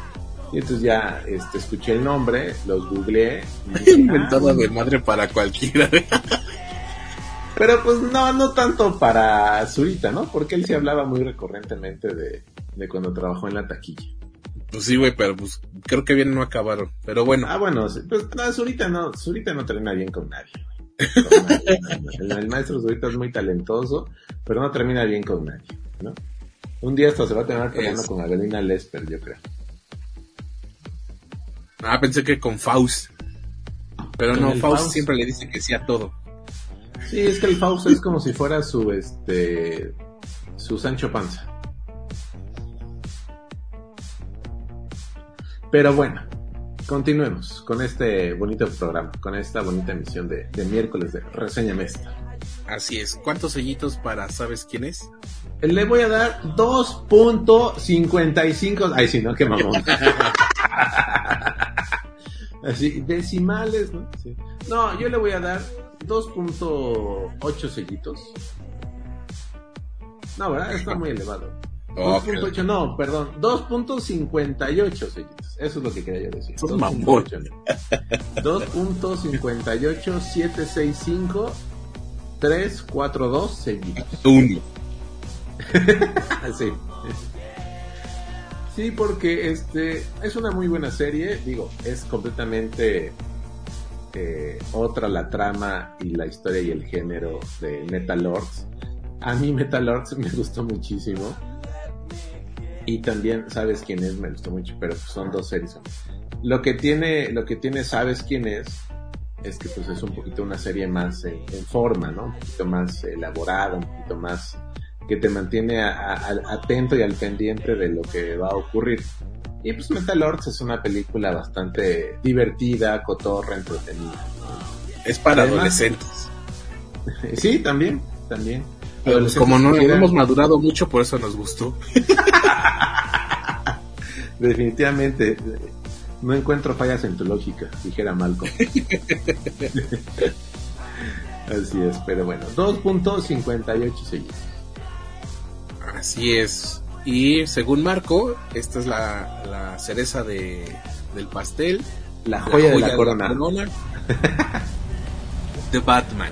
B: Y entonces ya este, escuché el nombre, los googleé.
A: Inventado ah, de madre para cualquiera.
B: Pero pues no, no tanto para Zurita, ¿no? Porque él sí hablaba muy recurrentemente de, de cuando trabajó en la taquilla.
A: Pues sí, güey, pero pues creo que bien no acabaron. Pero bueno.
B: Ah, bueno, pues no, Zurita no, Zurita no termina bien con nadie, güey. Con nadie. el, el, maestro Zurita es muy talentoso, pero no termina bien con nadie, ¿no? Un día hasta se va a terminar peleando con Adelina Lesper, yo creo.
A: Ah, pensé que con Faust. Pero ¿Con no, Faust, Faust siempre le dice que sí a todo.
B: Sí, es que el Faust es como si fuera su este su Sancho Panza. Pero bueno, continuemos con este bonito programa, con esta bonita emisión de, de miércoles de Reseña Mesta.
A: Así es. ¿Cuántos sellitos para sabes quién es?
B: Le voy a dar 2.55. Ay, sí, no, qué mamón. Así, decimales, ¿no? Sí. No, yo le voy a dar 2.8 sellitos. No, ¿verdad? Está muy elevado.
A: Ok.
B: 2.8, no, perdón, 2.58 sellitos. Eso es lo que quería yo decir.
A: Sos
B: 2.8, no. 2.58 765 342 sellitos.
A: Uno.
B: sí. Sí, porque este es una muy buena serie. Digo, es completamente eh, otra la trama y la historia y el género de Metal Lords. A mí Metal Lords me gustó muchísimo. Y también sabes quién es, me gustó mucho, pero son dos series. Lo que tiene, lo que tiene sabes quién es, es que pues es un poquito una serie más en, en forma, ¿no? Un poquito más elaborada, un poquito más que te mantiene a- a- atento y al pendiente de lo que va a ocurrir. Y pues Metal Lords es una película bastante divertida, cotorra, entretenida.
A: Es para
B: Además-
A: adolescentes.
B: Sí, también, también.
A: Pero como no, hemos madurado mucho, por eso nos gustó.
B: Definitivamente, no encuentro fallas en tu lógica, dijera Malcolm. Así es, pero bueno, 2.58 seguidos.
A: Así es. Y según Marco, esta es la, la cereza de, del pastel.
B: La joya de la corona.
A: The Batman.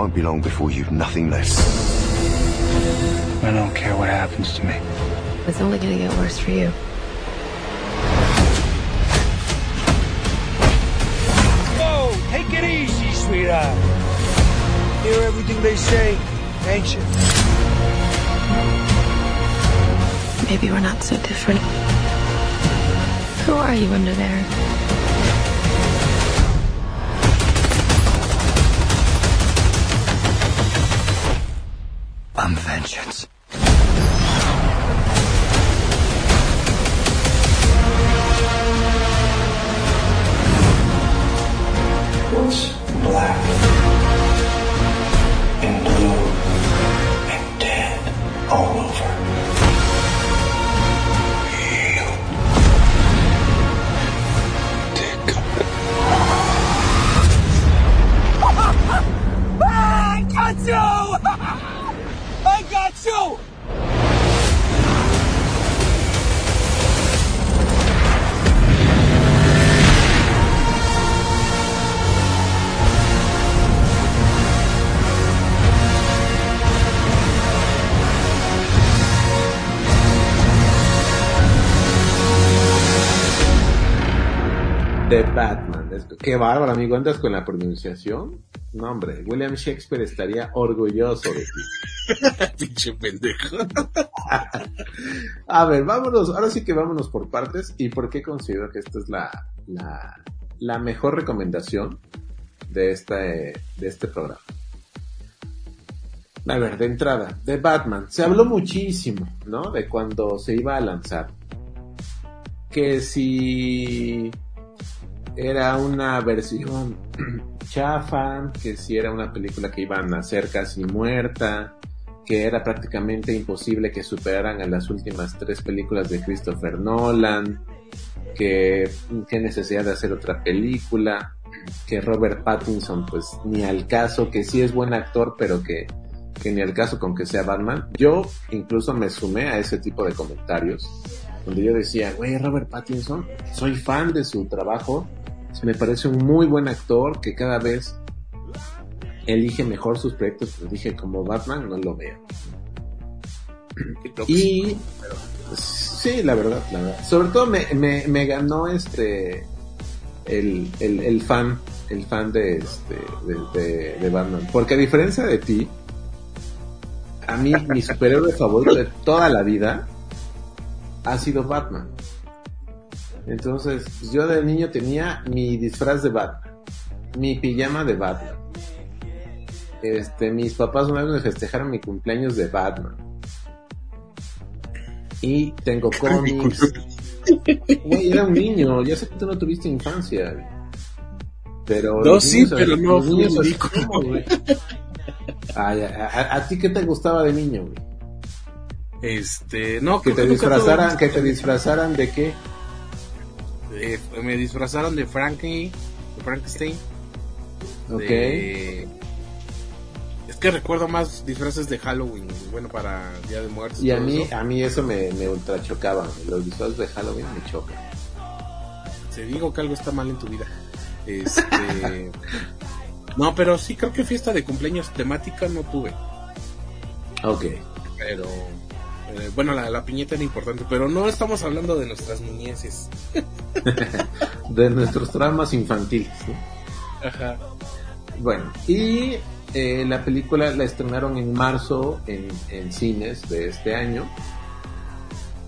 K: Won't be long before you've nothing left.
L: I don't care what happens to me.
M: It's only gonna get worse for you.
N: Whoa, take it easy, sweetheart. Hear everything they say, ain't you?
M: Maybe we're not so different. Who are you under there?
L: Vengeance.
B: Qué bárbaro, amigo. ¿Andas con la pronunciación? No, hombre. William Shakespeare estaría orgulloso de ti.
A: Pinche pendejo.
B: A ver, vámonos. Ahora sí que vámonos por partes. ¿Y por qué considero que esta es la, la, la mejor recomendación de este, de este programa? A ver, de entrada, de Batman. Se habló muchísimo, ¿no? De cuando se iba a lanzar. Que si era una versión chafa, que si era una película que iban a hacer casi muerta, que era prácticamente imposible que superaran a las últimas tres películas de Christopher Nolan, que qué necesidad de hacer otra película, que Robert Pattinson pues ni al caso, que sí es buen actor, pero que, que ni al caso con que sea Batman. Yo incluso me sumé a ese tipo de comentarios, donde yo decía, güey, Robert Pattinson, soy fan de su trabajo, Me parece un muy buen actor que cada vez elige mejor sus proyectos. Pero dije, como Batman, no lo veo. Y sí, la verdad, la verdad. Sobre todo me, me, me ganó este el, el, el, fan, el fan de este de, de, de, Batman. Porque a diferencia de ti, a mí mi superhéroe favorito de toda la vida ha sido Batman. Entonces, pues, yo de niño tenía mi disfraz de Batman, mi pijama de Batman. Este, mis papás una vez me festejaron mi cumpleaños de Batman. Y tengo cómics. Güey, era un niño, ya sé que tú no tuviste infancia. Pero
A: no, sí,
B: niños,
A: pero no,
B: güey. Ay, a, a, a, ti qué te gustaba de niño, güey?
A: Este, no,
B: que te disfrazaran, que te disfrazaran de qué?
A: Eh, me disfrazaron de Frankie, de Frankenstein.
B: Ok.
A: De... Es que recuerdo más disfraces de Halloween, bueno, para Día de Muertos.
B: Y a mí, eso. a mí eso me, me ultra chocaba. Los disfraces de Halloween me chocan.
A: Te digo que algo está mal en tu vida. Este. no, pero sí creo que fiesta de cumpleaños temática no tuve.
B: Ok.
A: Pero eh, bueno, la, la, piñeta era importante, pero no estamos hablando de nuestras niñeces.
B: de nuestros traumas infantiles. Bueno, y eh, la película la estrenaron en marzo en, en cines de este año.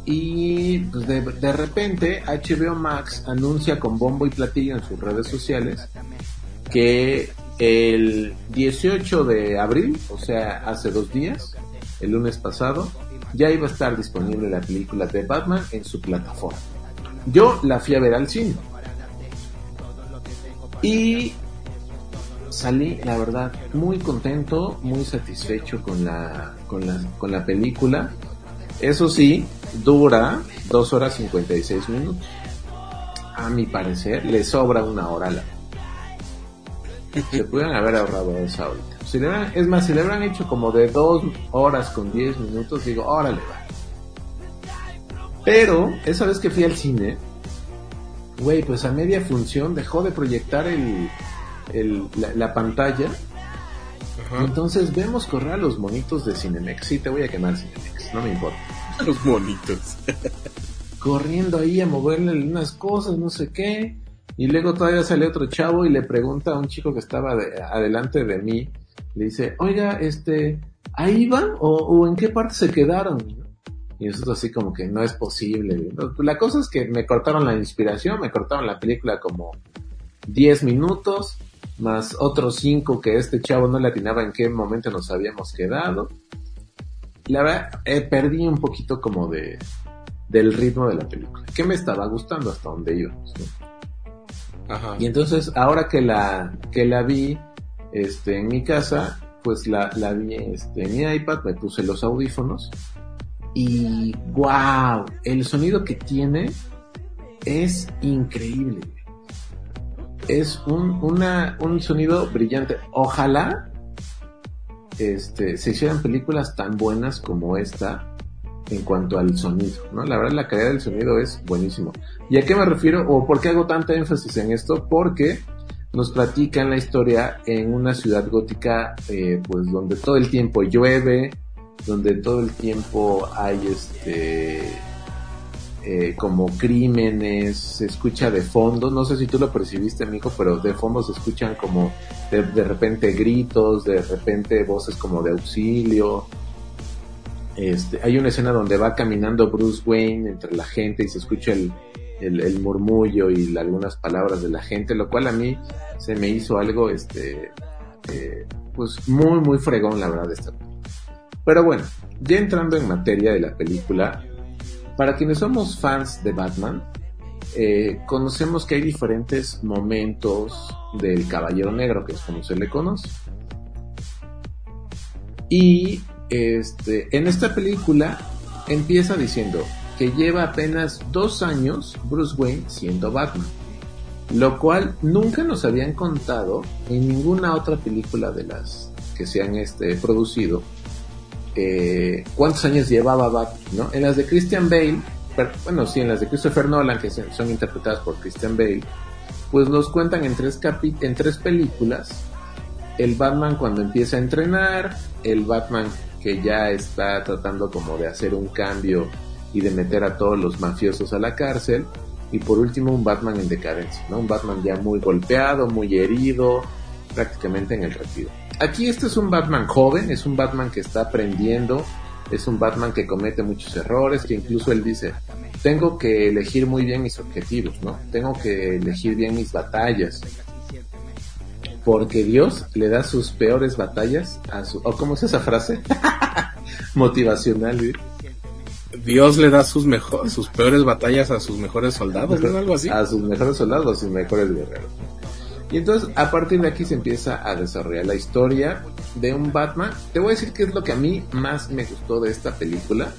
B: Y pues de, de, repente HBO Max anuncia con bombo y platillo en sus redes sociales que el 18 de abril, o sea, hace dos días, el lunes pasado, ya iba a estar disponible la película de Batman en su plataforma. Yo la fui a ver al cine. Y salí, la verdad, muy contento, muy satisfecho con la, con la, con la película. Eso sí, dura 2 horas 56 minutos. A mi parecer, le sobra una hora la. Se pudieran haber ahorrado esa ahorita. Si le es más, si le hubieran hecho como de 2 horas con 10 minutos, digo, órale, va. Pero, esa vez que fui al cine, güey, pues a media función dejó de proyectar el, el la, la, pantalla. Ajá. Entonces vemos correr a los monitos de Cinemex. Sí, te voy a quemar Cinemex, no me importa.
A: Los monitos.
B: Corriendo ahí a moverle unas cosas, no sé qué. Y luego todavía sale otro chavo y le pregunta a un chico que estaba de, adelante de mí, le dice, oiga, este, ¿ahí van? ¿O, en qué parte se quedaron? Y nosotros así como que no es posible. La cosa es que me cortaron la inspiración, me cortaron la película como 10 minutos, más otros 5 que este chavo no le atinaba en qué momento nos habíamos quedado. La verdad, eh, perdí un poquito como de del ritmo de la película, que me estaba gustando hasta donde íbamos. ¿no? Y entonces, ahora que la, que la vi este, en mi casa, pues la, la vi este, en mi iPad, me puse los audífonos y wow, el sonido que tiene es increíble. Es un, un sonido brillante. Ojalá este, se hicieran películas tan buenas como esta en cuanto al sonido, ¿no? La verdad la calidad del sonido es buenísimo. ¿Y a qué me refiero o por qué hago tanta énfasis en esto? Porque nos platican la historia en una ciudad gótica, eh, pues donde todo el tiempo llueve, donde todo el tiempo hay este eh, como crímenes, se escucha de fondo, no sé si tú lo percibiste amigo, pero de fondo se escuchan como de, de repente gritos, de repente voces como de auxilio. Este, hay una escena donde va caminando Bruce Wayne entre la gente y se escucha el, murmullo y algunas palabras de la gente, lo cual a mí se me hizo algo, este, eh, pues muy, muy fregón, la verdad, esta Pero bueno, ya entrando en materia de la película, para quienes somos fans de Batman, eh, conocemos que hay diferentes momentos del Caballero Negro, que es como se le conoce. Y este, en esta película empieza diciendo que lleva apenas dos años Bruce Wayne siendo Batman lo cual nunca nos habían contado en ninguna otra película de las que se han este, producido eh, cuántos años llevaba Batman, ¿no? En las de Christian Bale, bueno, sí, en las de Christopher Nolan, que son interpretadas por Christian Bale, pues los cuentan en tres, capi en tres películas. El Batman cuando empieza a entrenar, el Batman que ya está tratando como de hacer un cambio y de meter a todos los mafiosos a la cárcel, y por último un Batman en decadencia, ¿no? Un Batman ya muy golpeado, muy herido, prácticamente en el retiro. Aquí este es un Batman joven, es un Batman que está aprendiendo, es un Batman que comete muchos errores, que incluso él dice, tengo que elegir muy bien mis objetivos, ¿no? Tengo que elegir bien mis batallas. Porque Dios le da sus peores batallas a su... ¿O cómo es esa frase? Motivacional, ¿sí?
A: Dios le da sus mejor, sus peores batallas a sus mejores soldados, ¿no? Algo así.
B: A sus mejores soldados, a sus mejores guerreros. Y entonces, a partir de aquí se empieza a desarrollar la historia de un Batman. Te voy a decir qué es lo que a mí más me gustó de esta película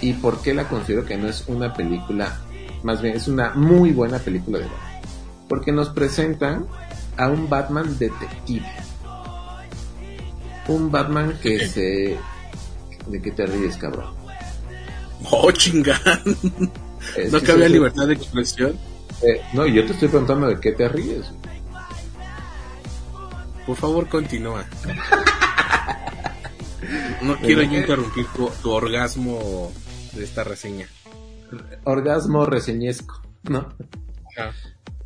B: y por qué la considero que no es una película, más bien es una muy buena película de Batman. Porque nos presentan a un Batman detective. Un Batman que se... ¿De qué te ríes, cabrón?
A: Oh, chingán. ¿No que había libertad de expresión?
B: Eh, no, yo te estoy preguntando de qué te ríes.
A: Por favor, continúa. no quiero yo interrumpir tu, tu, orgasmo de esta reseña.
B: Orgasmo reseñesco, ¿no?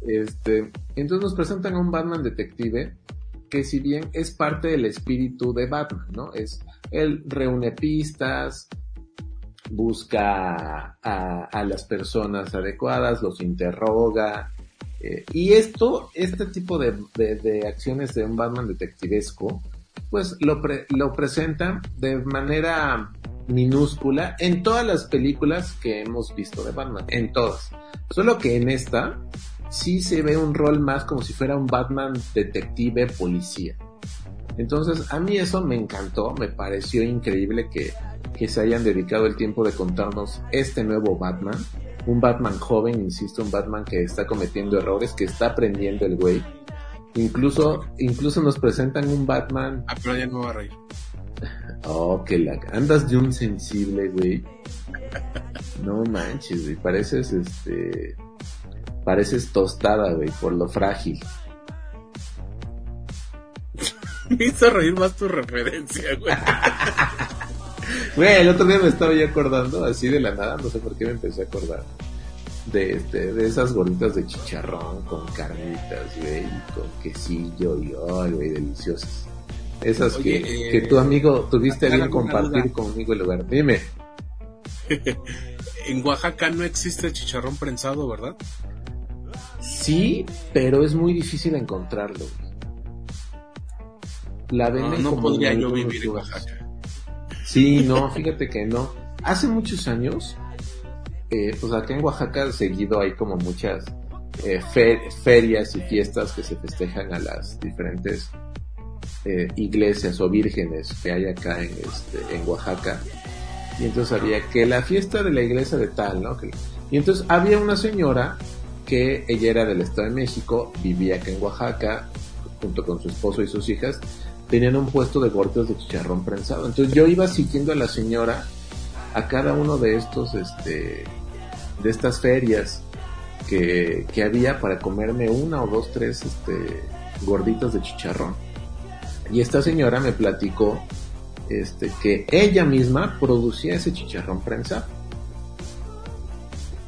B: Este, entonces nos presentan a un Batman detective que si bien es parte del espíritu de Batman, ¿no? Es él reúne pistas, busca a, las personas adecuadas, los interroga. Eh, y esto, este tipo de, acciones de un Batman detectivesco, pues lo, pre, lo presenta de manera minúscula en todas las películas que hemos visto de Batman, en todas. Solo que en esta sí se ve un rol más como si fuera un Batman detective policía. Entonces a mí eso me encantó, me pareció increíble que que se hayan dedicado el tiempo de contarnos este nuevo Batman. Un Batman joven, insisto, un Batman que está cometiendo errores, que está aprendiendo el güey. Incluso, incluso nos presentan un Batman.
A: Ah, pero ya no va a reír.
B: Oh, que la andas de un sensible, güey. No manches, güey. Pareces este. Pareces tostada, güey, por lo frágil.
A: Me hizo reír más tu referencia, güey.
B: Güey, el otro día me estaba ya acordando, así de la nada, no sé por qué me empecé a acordar. De, este, de esas gorditas de chicharrón con carnitas, güey, con quesillo y, ay, güey, deliciosas. Esas Oye, que, eh, que tu amigo tuviste bien compartir duda. conmigo el lugar. Dime.
A: en Oaxaca no existe chicharrón prensado, ¿verdad?
B: Sí, pero es muy difícil encontrarlo. La venden
A: no, no
B: como
A: podría yo vivir en Oaxaca.
B: Sí, no, fíjate que no. Hace muchos años, eh, pues acá en Oaxaca seguido hay como muchas eh, fer ferias y fiestas que se festejan a las diferentes eh, iglesias o vírgenes que hay acá en, este, en Oaxaca. Y entonces había que la fiesta de la iglesia de tal, ¿no? Y entonces había una señora que ella era del Estado de México, vivía acá en Oaxaca, junto con su esposo y sus hijas, tenían un puesto de gorditos de chicharrón prensado. Entonces yo iba siguiendo a la señora a cada uno de estos, este, de estas ferias que, había para comerme una o dos, tres, este, gorditos de chicharrón. Y esta señora me platicó, este, que ella misma producía ese chicharrón prensado.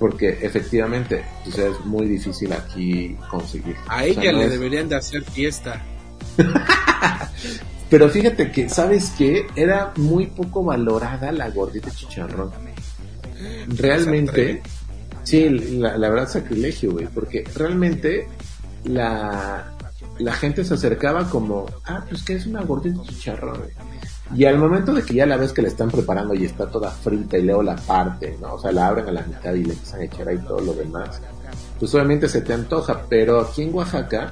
B: Porque efectivamente, sea, es muy difícil aquí conseguir.
A: A ella o sea, no le es... deberían de hacer fiesta.
B: Pero fíjate que, ¿sabes qué? Era muy poco valorada la gordita chicharrón. Realmente, sí, la, la verdad sacrilegio, güey, porque realmente la, la gente se acercaba como, ah, pues que es una gordita chicharrón, güey. Y al momento de que ya la ves que la están preparando y está toda frita y luego la parte, ¿no? O sea, la abren a la mitad y le empiezan a echar ahí todo lo demás. Pues obviamente se te antoja, pero aquí en Oaxaca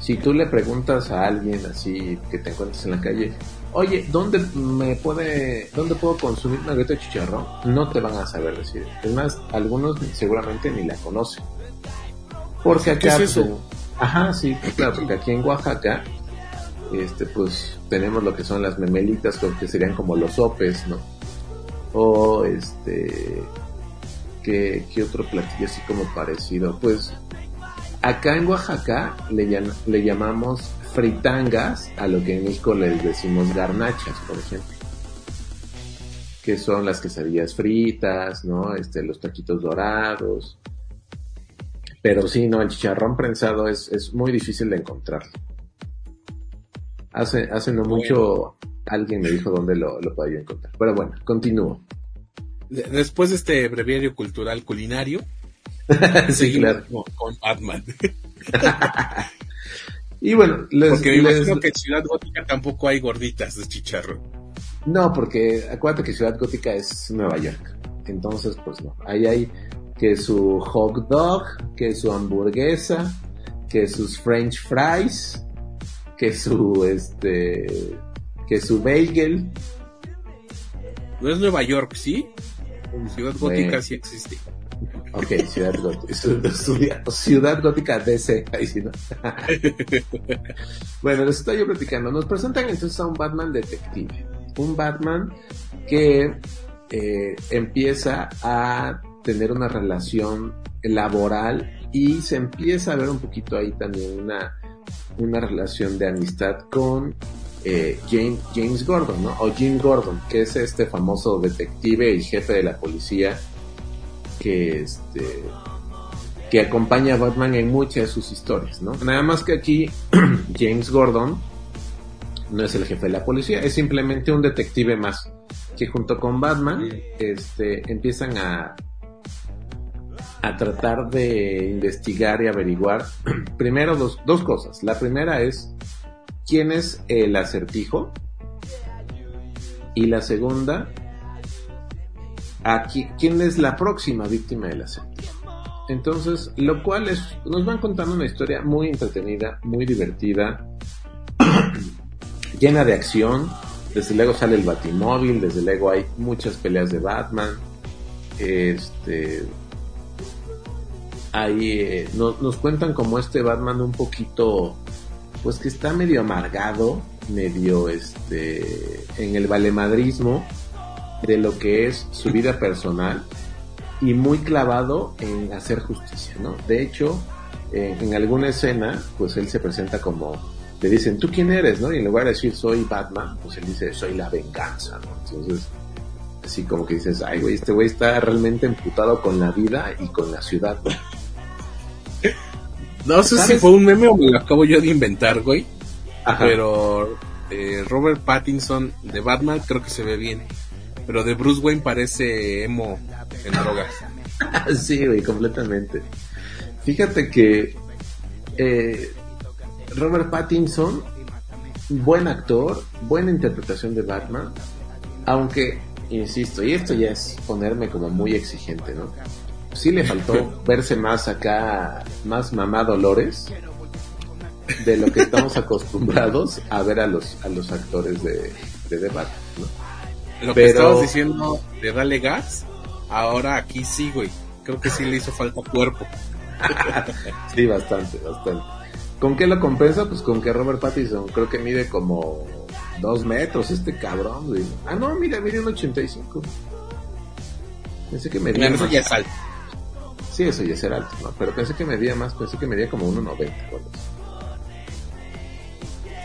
B: si tú le preguntas a alguien así que te encuentres en la calle, oye, ¿dónde me puede, dónde puedo consumir una galleta de chicharrón? No te van a saber decir. Es más, algunos seguramente ni la conocen. Porque acá,
A: ¿Qué es eso?
B: ajá, sí, claro, porque aquí en Oaxaca, este, pues tenemos lo que son las memelitas, que serían como los sopes, ¿no? O este, ¿qué, otro platillo así como parecido? Pues Acá en Oaxaca le, llam- le llamamos fritangas a lo que en México les decimos garnachas, por ejemplo. Que son las quesadillas fritas, ¿no? Este, los taquitos dorados. Pero sí, no, el chicharrón prensado es, es muy difícil de encontrar. Hace, hace no mucho alguien me dijo dónde lo, lo podía encontrar. Pero bueno, continúo.
A: De- Después de este breviario cultural culinario,
B: sí,
A: seguimos
B: claro.
A: con, con Batman.
B: Y bueno, les,
A: Porque me
B: les-
A: imagino que en Ciudad Gótica tampoco hay gorditas de chicharrón.
B: No, porque acuérdate que Ciudad Gótica es Nueva York. Entonces, pues no. Ahí hay que su hot dog, que su hamburguesa, que sus french fries, que su este que su bagel.
A: No es Nueva York, ¿sí? Ciudad Gótica
B: Bueno.
A: sí existe.
B: Ok, Ciudad Gótica. Ciudad Gótica DC. Ahí sí, ¿no? bueno, les estoy yo platicando. Nos presentan entonces a un Batman detective. Un Batman que eh, empieza a tener una relación laboral y se empieza a ver un poquito ahí también una, una relación de amistad con eh, James, James Gordon, ¿no? O Jim Gordon, que es este famoso detective y jefe de la policía que este que acompaña a Batman en muchas de sus historias, ¿no? Nada más que aquí James Gordon no es el jefe de la policía, es simplemente un detective más que junto con Batman este empiezan a a tratar de investigar y averiguar primero dos, dos cosas. La primera es quién es el acertijo y la segunda quién es la próxima víctima del acertijo. Entonces, lo cual es, nos van contando una historia muy entretenida, muy divertida, llena de acción. Desde luego sale el Batimóvil, desde luego hay muchas peleas de Batman. Este, ahí eh, no- nos cuentan como este Batman un poquito, pues que está medio amargado, medio este, en el valemadrismo de lo que es su vida personal y muy clavado en hacer justicia, ¿no? De hecho, en alguna escena, pues él se presenta como, le dicen, ¿tú quién eres, no? Y en lugar de decir, soy Batman, pues él dice, soy la venganza, ¿no? Entonces, así como que dices, ay, güey, este güey está realmente emputado con la vida y con la ciudad, ¿no?
A: No sé si fue un meme o me lo acabo yo de inventar, güey.
B: Ajá.
A: Pero eh, Robert Pattinson de Batman creo que se ve bien. Pero de Bruce Wayne parece emo en drogas.
B: sí, güey, completamente. Fíjate que eh, Robert Pattinson, buen actor, buena interpretación de Batman, aunque, insisto, y esto ya es ponerme como muy exigente, ¿no? Sí le faltó verse más acá, más mamá Dolores, de lo que estamos acostumbrados a ver a los, a los actores de, de ¿no?
A: Lo que estabas diciendo de Dale Gas, ahora aquí sí, güey. Creo que sí le hizo falta cuerpo.
B: Sí, bastante, bastante. ¿Con qué lo compensa? Pues con que Robert Pattinson creo que mide como dos metros este cabrón, güey. Ah, no, mira, mide un 85. Pensé que medía
A: Claro, eso ya es alto.
B: Sí, eso ya ser alto, ¿no? Pero pensé que medía más, pensé que medía como 1.90. o algo así.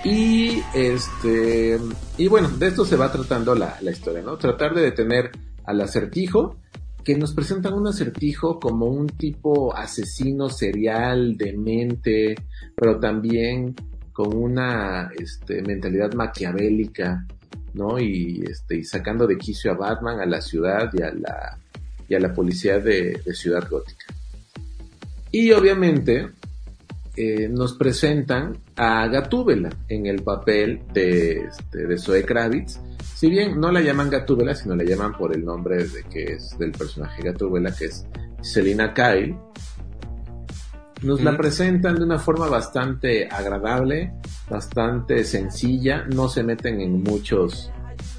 B: Y este y bueno, de esto se va tratando la, la historia, ¿no? Tratar de detener al acertijo, que nos presentan un acertijo como un tipo asesino serial, demente, pero también con una este, mentalidad maquiavélica, ¿no? Y este, y sacando de quicio a Batman, a la ciudad y a la, y a la policía de, de Ciudad Gótica. Y obviamente eh, nos presentan a Gatúbela en el papel de, este, de Zoe Kravitz. Si bien no la llaman Gatúbela, sino la llaman por el nombre de que es del personaje Gatúbela, que es Selina Kyle. Nos la presentan de una forma bastante agradable, bastante sencilla, no se meten en muchos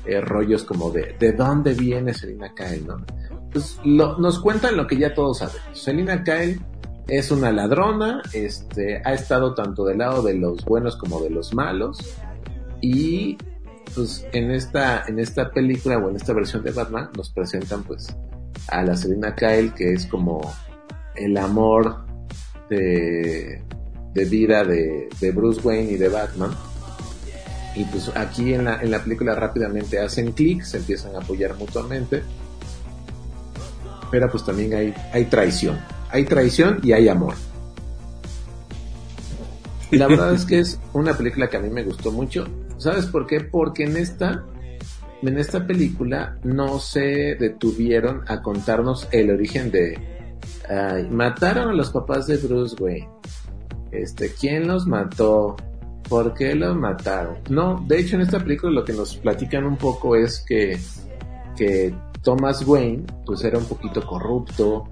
B: eh, rollos como de de dónde viene Selina Kyle, ¿no? Pues lo- nos cuentan lo que ya todos sabemos. Selina Kyle es una ladrona, este, ha estado tanto del lado de los buenos como de los malos y pues en esta en esta película o en esta versión de Batman nos presentan pues a la Selina Kyle que es como el amor de, de vida de, de Bruce Wayne y de Batman. Y pues aquí en la, en la película rápidamente hacen clic, se empiezan a apoyar mutuamente. Pero pues también hay, hay traición. Hay traición y hay amor. La verdad es que es una película que a mí me gustó mucho. ¿Sabes por qué? Porque en esta, en esta película no se detuvieron a contarnos el origen de mataron a los papás de Bruce Wayne. Este, ¿quién los mató? ¿Por qué los mataron? No, de hecho en esta película lo que nos platican un poco es que, que Thomas Wayne pues era un poquito corrupto,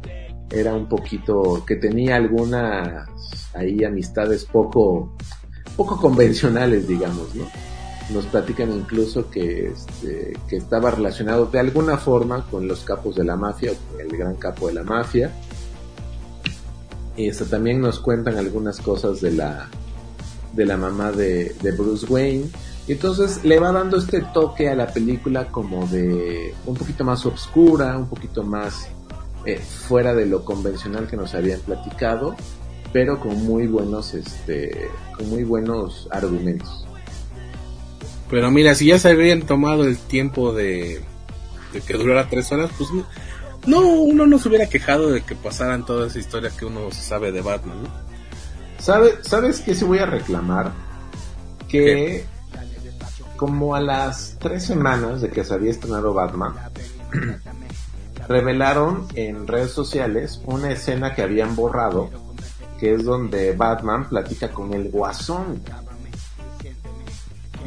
B: era un poquito que tenía algunas ahí amistades poco poco convencionales digamos no nos platican incluso que este, que estaba relacionado de alguna forma con los capos de la mafia o con el gran capo de la mafia. Y este, también nos cuentan algunas cosas de la de la mamá de, de Bruce Wayne y entonces le va dando este toque a la película como de un poquito más oscura, un poquito más eh, fuera de lo convencional que nos habían platicado, pero con muy buenos, este, con muy buenos argumentos.
A: Pero mira, si ya se habían tomado el tiempo de, de que durara tres horas, pues no, uno no se hubiera quejado de que pasaran toda esa historia que uno sabe de Batman, ¿no?
B: ¿Sabe, ¿Sabes qué se voy a reclamar? Que como a las tres semanas de que se había estrenado Batman, revelaron en redes sociales una escena que habían borrado, que es donde Batman platica con el guasón.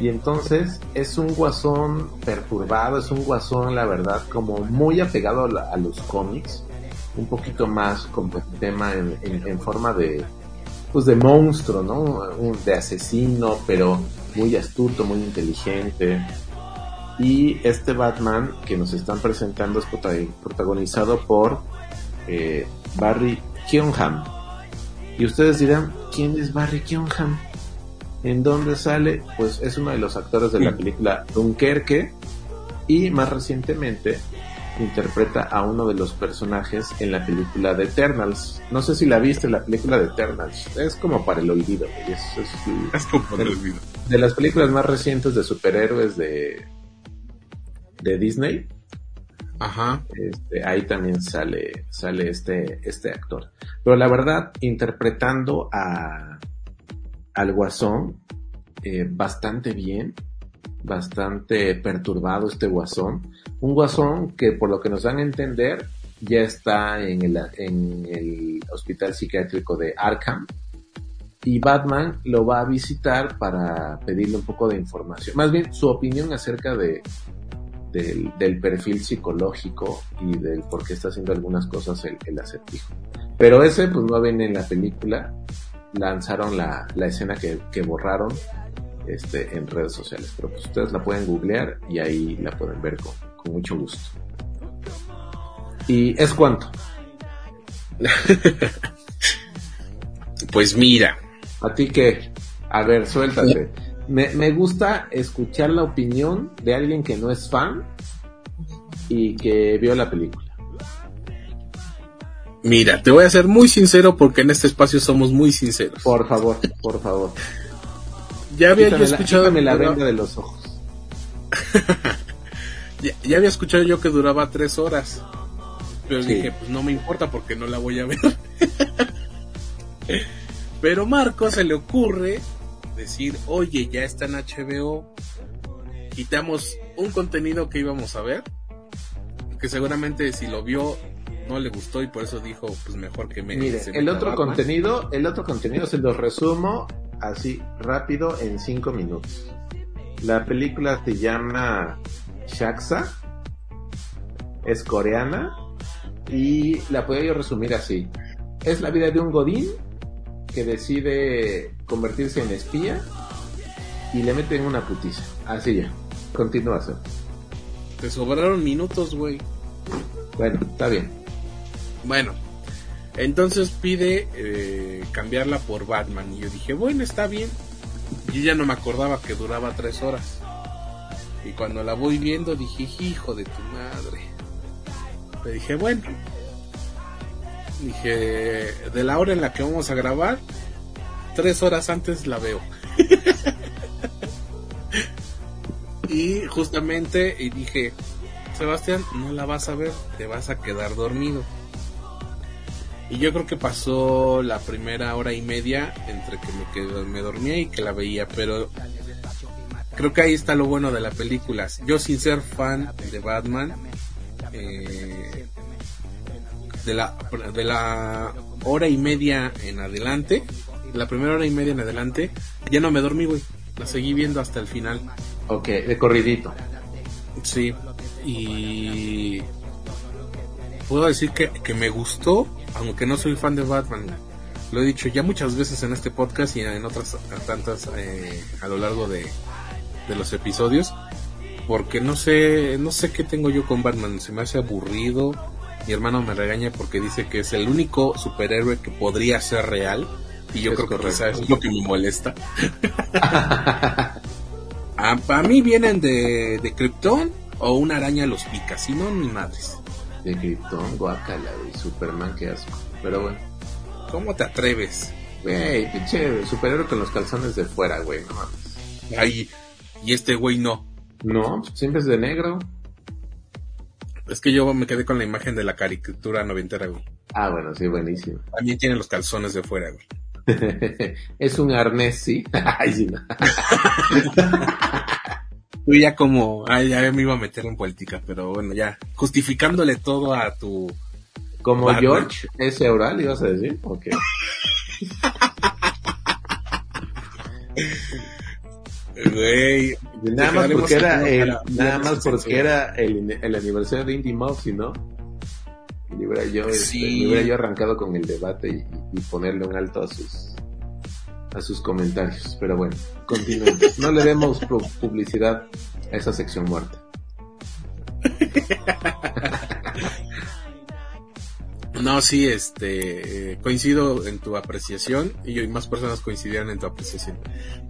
B: Y entonces es un guasón perturbado, es un guasón, la verdad, como muy apegado a, la, a los cómics, un poquito más con el tema en, forma de, pues de monstruo, ¿no? De asesino, pero muy astuto, muy inteligente. Y este Batman que nos están presentando es protagonizado por eh, Barry Keoghan. Y ustedes dirán, ¿quién es Barry Keoghan? ¿En dónde sale? Pues es uno de los actores de la película Dunkerque y más recientemente interpreta a uno de los personajes en la película de Eternals. No sé si la viste, la película de Eternals. Es como para el olvido. Es, es,
A: es como para el olvido.
B: De las películas más recientes de superhéroes de, de Disney.
A: Ajá.
B: Este, ahí también sale, sale este, este actor. Pero la verdad, interpretando a, al guasón, eh, bastante bien, bastante perturbado este guasón. Un guasón que por lo que nos dan a entender ya está en el, en el hospital psiquiátrico de Arkham. Y Batman lo va a visitar para pedirle un poco de información. Más bien su opinión acerca de, del, del, perfil psicológico y del por qué está haciendo algunas cosas el, el acertijo. Pero ese pues no viene en la película. Lanzaron la, la escena que, que borraron este, en redes sociales. Pero pues ustedes la pueden googlear y ahí la pueden ver con, con mucho gusto. ¿Y es cuánto?
A: pues mira.
B: ¿A ti qué? A ver, suéltate. Me, me gusta escuchar la opinión de alguien que no es fan y que vio la película.
A: Mira, te voy a ser muy sincero porque en este espacio somos muy sinceros.
B: Por favor, por favor.
A: Ya había yo escuchado.
B: La, la venda de los ojos.
A: ya, ya, había escuchado yo que duraba tres horas. Pero sí. dije, pues no me importa porque no la voy a ver. pero Marco se le ocurre decir, oye, ya está en HBO. Quitamos un contenido que íbamos a ver. Que seguramente si lo vio no le gustó y por eso dijo, pues mejor que me.
B: Mire, el otro contenido, el otro contenido se lo resumo así rápido en 5 minutos. La película se llama Shaksa, es coreana y la puedo yo resumir así. Es la vida de un godín que decide convertirse en espía y le meten una putiza. Así ya. Continuación.
A: Te sobraron minutos, güey.
B: Bueno, está bien.
A: Bueno, entonces pide eh, cambiarla por Batman. Y yo dije, bueno, está bien. Y ya no me acordaba que duraba tres horas. Y cuando la voy viendo dije, hijo de tu madre. Le dije, bueno. Dije, de la hora en la que vamos a grabar, tres horas antes la veo. y justamente dije, Sebastián, no la vas a ver, te vas a quedar dormido. Y yo creo que pasó la primera hora y media entre que me, quedé, me dormía y que la veía, pero creo que ahí está lo bueno de la película. Yo sin ser fan de Batman, eh, de, la, de la hora y media en adelante, la primera hora y media en adelante, ya no me dormí, güey. La seguí viendo hasta el final.
B: Ok, de corridito.
A: Sí, y puedo decir que, que me gustó, aunque no soy fan de Batman. Lo he dicho ya muchas veces en este podcast y en otras tantas eh, a lo largo de, de los episodios porque no sé no sé qué tengo yo con Batman se me hace aburrido mi hermano me regaña porque dice que es el único superhéroe que podría ser real y yo
B: Es
A: creo que
B: correcto.
A: quizá es lo que me molesta a, para mí vienen de, de Krypton o una araña los pica si no ni madres
B: De Krypton, guacala, güey. Superman, qué asco. Pero bueno.
A: ¿cómo te atreves?
B: Güey, pinche superhéroe con los calzones de fuera, güey. No mames.
A: Ay, y este güey no
B: No, siempre es de negro.
A: es que yo me quedé con la imagen de la caricatura noventera güey
B: Ah, bueno, sí, buenísimo.
A: también tiene los calzones de fuera güey
B: es un arnés, sí. Ay, sí, no.
A: Tú ya como, ay, ya me iba a meter en política, pero bueno, ya, justificándole todo a tu...
B: Como
A: Batman.
B: George, ese oral, ibas a decir. Ok.
A: Güey,
B: Nada más porque era el,
A: para-
B: nada más porque era el, el aniversario de Indie Moxie, ¿no? Y hubiera yo, este,
A: Sí.
B: hubiera yo arrancado con el debate y, y ponerle un alto a sus a sus comentarios. Pero bueno, continuemos. No le demos pu- publicidad a esa sección muerta.
A: No, sí, este, eh, coincido en tu apreciación y más personas coincidieron en tu apreciación.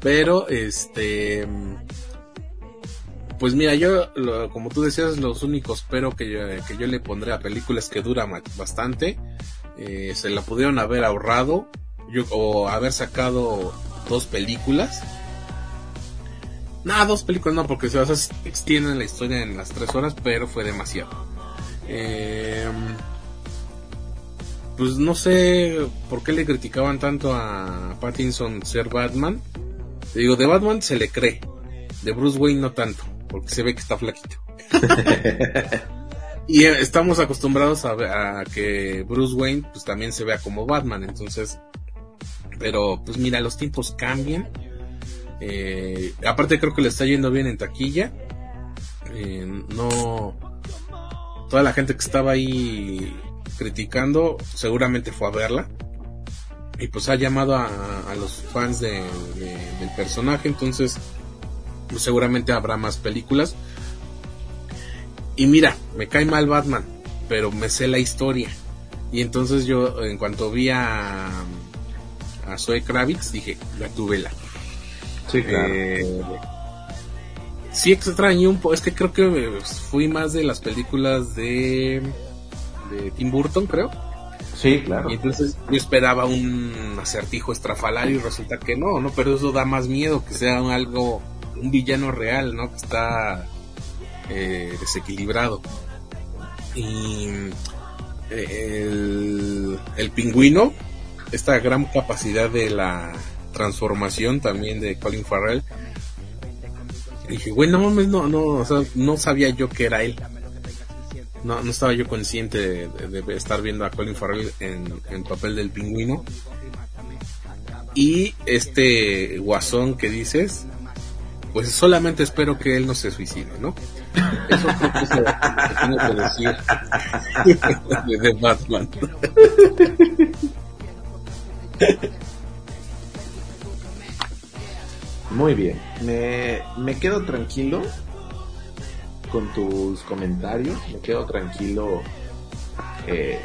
A: Pero, este, pues mira, yo, lo- como tú decías, los únicos pero que yo, que yo le pondré a películas que dura bastante, eh, se la pudieron haber ahorrado yo, o haber sacado dos películas. Nada, dos películas no, porque se, extienden la historia en las tres horas, pero fue demasiado. Eh, pues no sé por qué le criticaban tanto a Pattinson ser Batman. Te digo, de Batman se le cree, de Bruce Wayne no tanto, porque se ve que está flaquito. y eh, estamos acostumbrados a, a que Bruce Wayne pues también se vea como Batman, entonces, pero pues mira, los tiempos cambian. Eh, aparte creo que le está yendo bien en taquilla. Eh, no, toda la gente que estaba ahí criticando seguramente fue a verla. Y pues ha llamado a, a los fans de, de- del personaje entonces pues seguramente habrá más películas. Y mira me cae mal Batman pero me sé la historia. Y entonces yo en cuanto vi a a Zoe Kravitz dije la tuvela
B: Sí, claro.
A: eh, sí extrañé un poco, es que creo que fui más de las películas de, de Tim Burton, creo.
B: Sí, claro.
A: Y entonces yo esperaba un acertijo estrafalario y resulta que no, ¿no? Pero eso da más miedo, que sea un algo, un villano real, ¿no? Que está eh, desequilibrado. Y eh, el, el pingüino, esta gran capacidad de la transformación también de Colin Farrell. Y dije, güey, no mames, no, no, o sea, no sabía yo que era él. No, no estaba yo consciente de, estar viendo a Colin Farrell en, en papel del pingüino. Y este guasón que dices, pues solamente espero que él no se suicide, ¿no? Eso creo es lo que decir de, de Batman.
B: Muy bien. Me, me quedo tranquilo con tus comentarios. Me quedo tranquilo eh,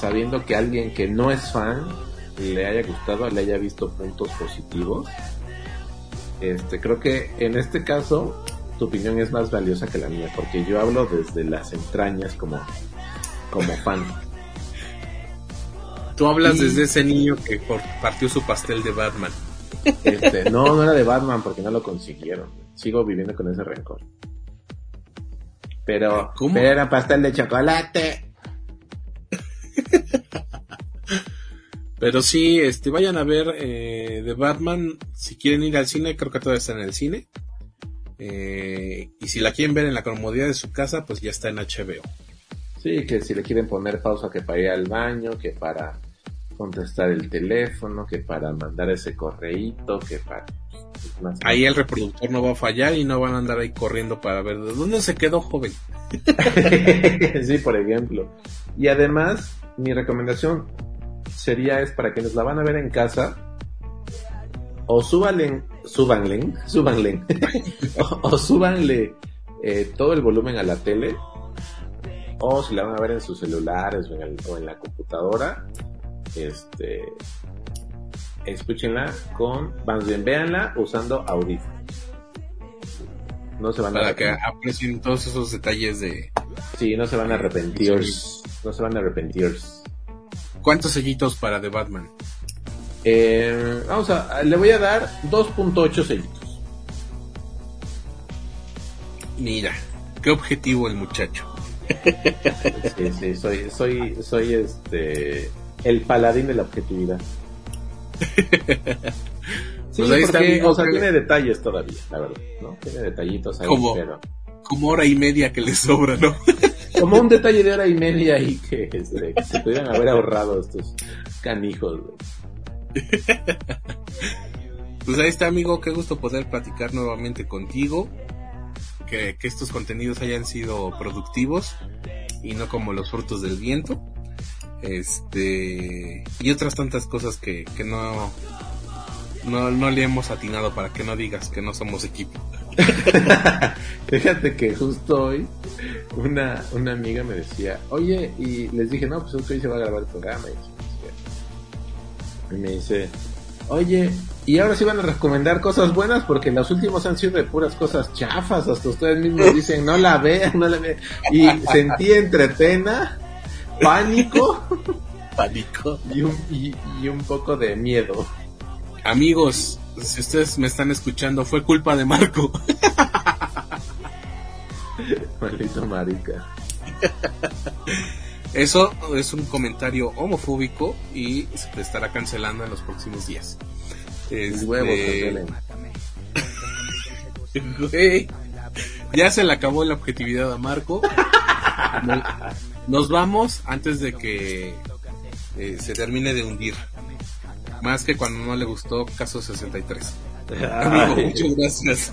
B: sabiendo que alguien que no es fan le haya gustado, le haya visto puntos positivos. Este, creo que en este caso tu opinión es más valiosa que la mía, porque yo hablo desde las entrañas como, como fan.
A: Tú hablas
B: Y-
A: desde ese niño que partió su pastel de Batman.
B: Este, no, no era de Batman porque no lo consiguieron. Sigo viviendo con ese rencor. Pero,
A: ¿Cómo?
B: pero era pastel de chocolate.
A: Pero sí, este, vayan a ver eh, de Batman. Si quieren ir al cine, creo que todavía está en el cine. Eh, y si la quieren ver en la comodidad de su casa, pues ya está en HBO.
B: Sí, que si le quieren poner pausa que para ir al baño, que para contestar el teléfono, que para mandar ese correíto, que para... pues,
A: Ahí el reproductor no va a fallar y no van a andar ahí corriendo para ver de dónde se quedó joven.
B: sí, por ejemplo. Y además, mi recomendación sería es para quienes la van a ver en casa, o súbanle, súbanle, súbanle, o, o súbanle eh, todo el volumen a la tele, o si la van a ver en sus celulares o en, el- o en la computadora, este, escúchenla con, más bien, véanla usando audífonos. No se van a
A: Para que
B: arrepentir.
A: aprecien todos esos detalles de
B: Sí, no se van a arrepentir. No se van a arrepentir.
A: cuántos sellitos para The Batman.
B: Eh, vamos a, le voy a dar 2.8 sellitos.
A: Mira, qué objetivo el muchacho.
B: Sí, sí, soy, soy, soy este, el paladín de la objetividad. Sí,
A: Pues ahí está,
B: porque,
A: amigo,
B: o sea,
A: que-
B: tiene detalles todavía, la verdad, ¿no? Tiene detallitos ahí,
A: Como-
B: pero
A: Como hora y media que le sobra, ¿no?
B: como un detalle de hora y media ahí que, este, que se pudieran haber ahorrado estos canijos. güey.
A: Pues ahí está, amigo. Qué gusto poder platicar nuevamente contigo. Que, que estos contenidos hayan sido productivos y no como los frutos del viento. Este. Y otras tantas cosas que, que no, no, no le hemos atinado para que no digas que no somos equipo.
B: Fíjate que justo hoy una, una amiga me decía, oye, y les dije, no, pues hoy se va a grabar el programa. Y me dice, oye, y ahora sí van a recomendar cosas buenas porque los últimos han sido de puras cosas chafas, hasta ustedes mismos dicen, no la vean, no la vean. Y sentí entre pena, pánico
A: Pánico.
B: y un, y, y un poco de miedo.
A: Amigos, si ustedes me están escuchando, fue culpa de Marco.
B: Maldito marica.
A: Eso es un comentario homofóbico y se te estará cancelando en los próximos días. Este,
B: huevos,
A: güey, ya se le acabó la objetividad a Marco. No- Nos vamos antes de que eh, se termine de hundir. Más que cuando no le gustó Caso 63. Amigo, muchas gracias.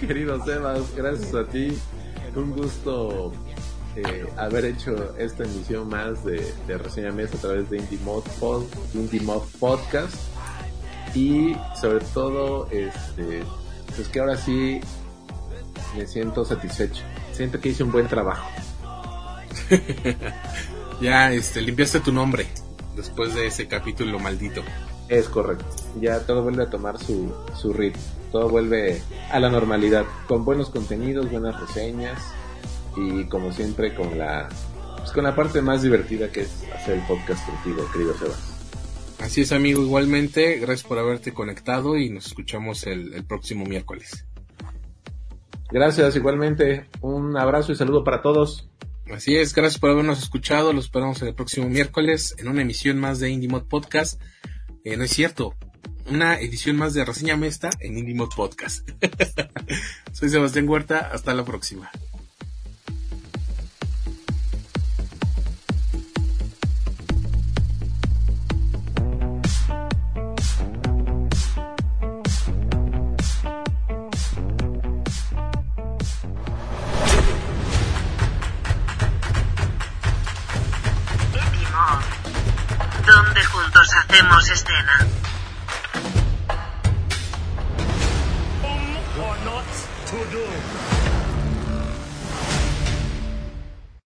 B: Querido Sebas, gracias a ti. Un gusto eh, haber hecho esta emisión más de, de Reseña Mesa a través de Indie Mod, Pod- Indie Mod Podcast. Y sobre todo, este, pues que ahora sí me siento satisfecho. Siento que hice un buen trabajo.
A: Ya, este, limpiaste tu nombre después de ese capítulo maldito.
B: Es correcto. Ya todo vuelve a tomar su, su ritmo. Todo vuelve a la normalidad. Con buenos contenidos, buenas reseñas. Y como siempre con la, pues con la parte más divertida que es hacer el podcast contigo, querido Sebas.
A: Así es, amigo, igualmente. Gracias por haberte conectado y nos escuchamos el, el próximo miércoles.
B: Gracias, igualmente. Un abrazo y saludo para todos.
A: Así es, gracias por habernos escuchado. Los esperamos el próximo miércoles en una emisión más de Indie Mod Podcast. Eh, no es cierto, una edición más de Reseña Mesta en Indie Mod Podcast. Soy Sebastián Huerta, hasta la próxima.
O: Juntos hacemos escena.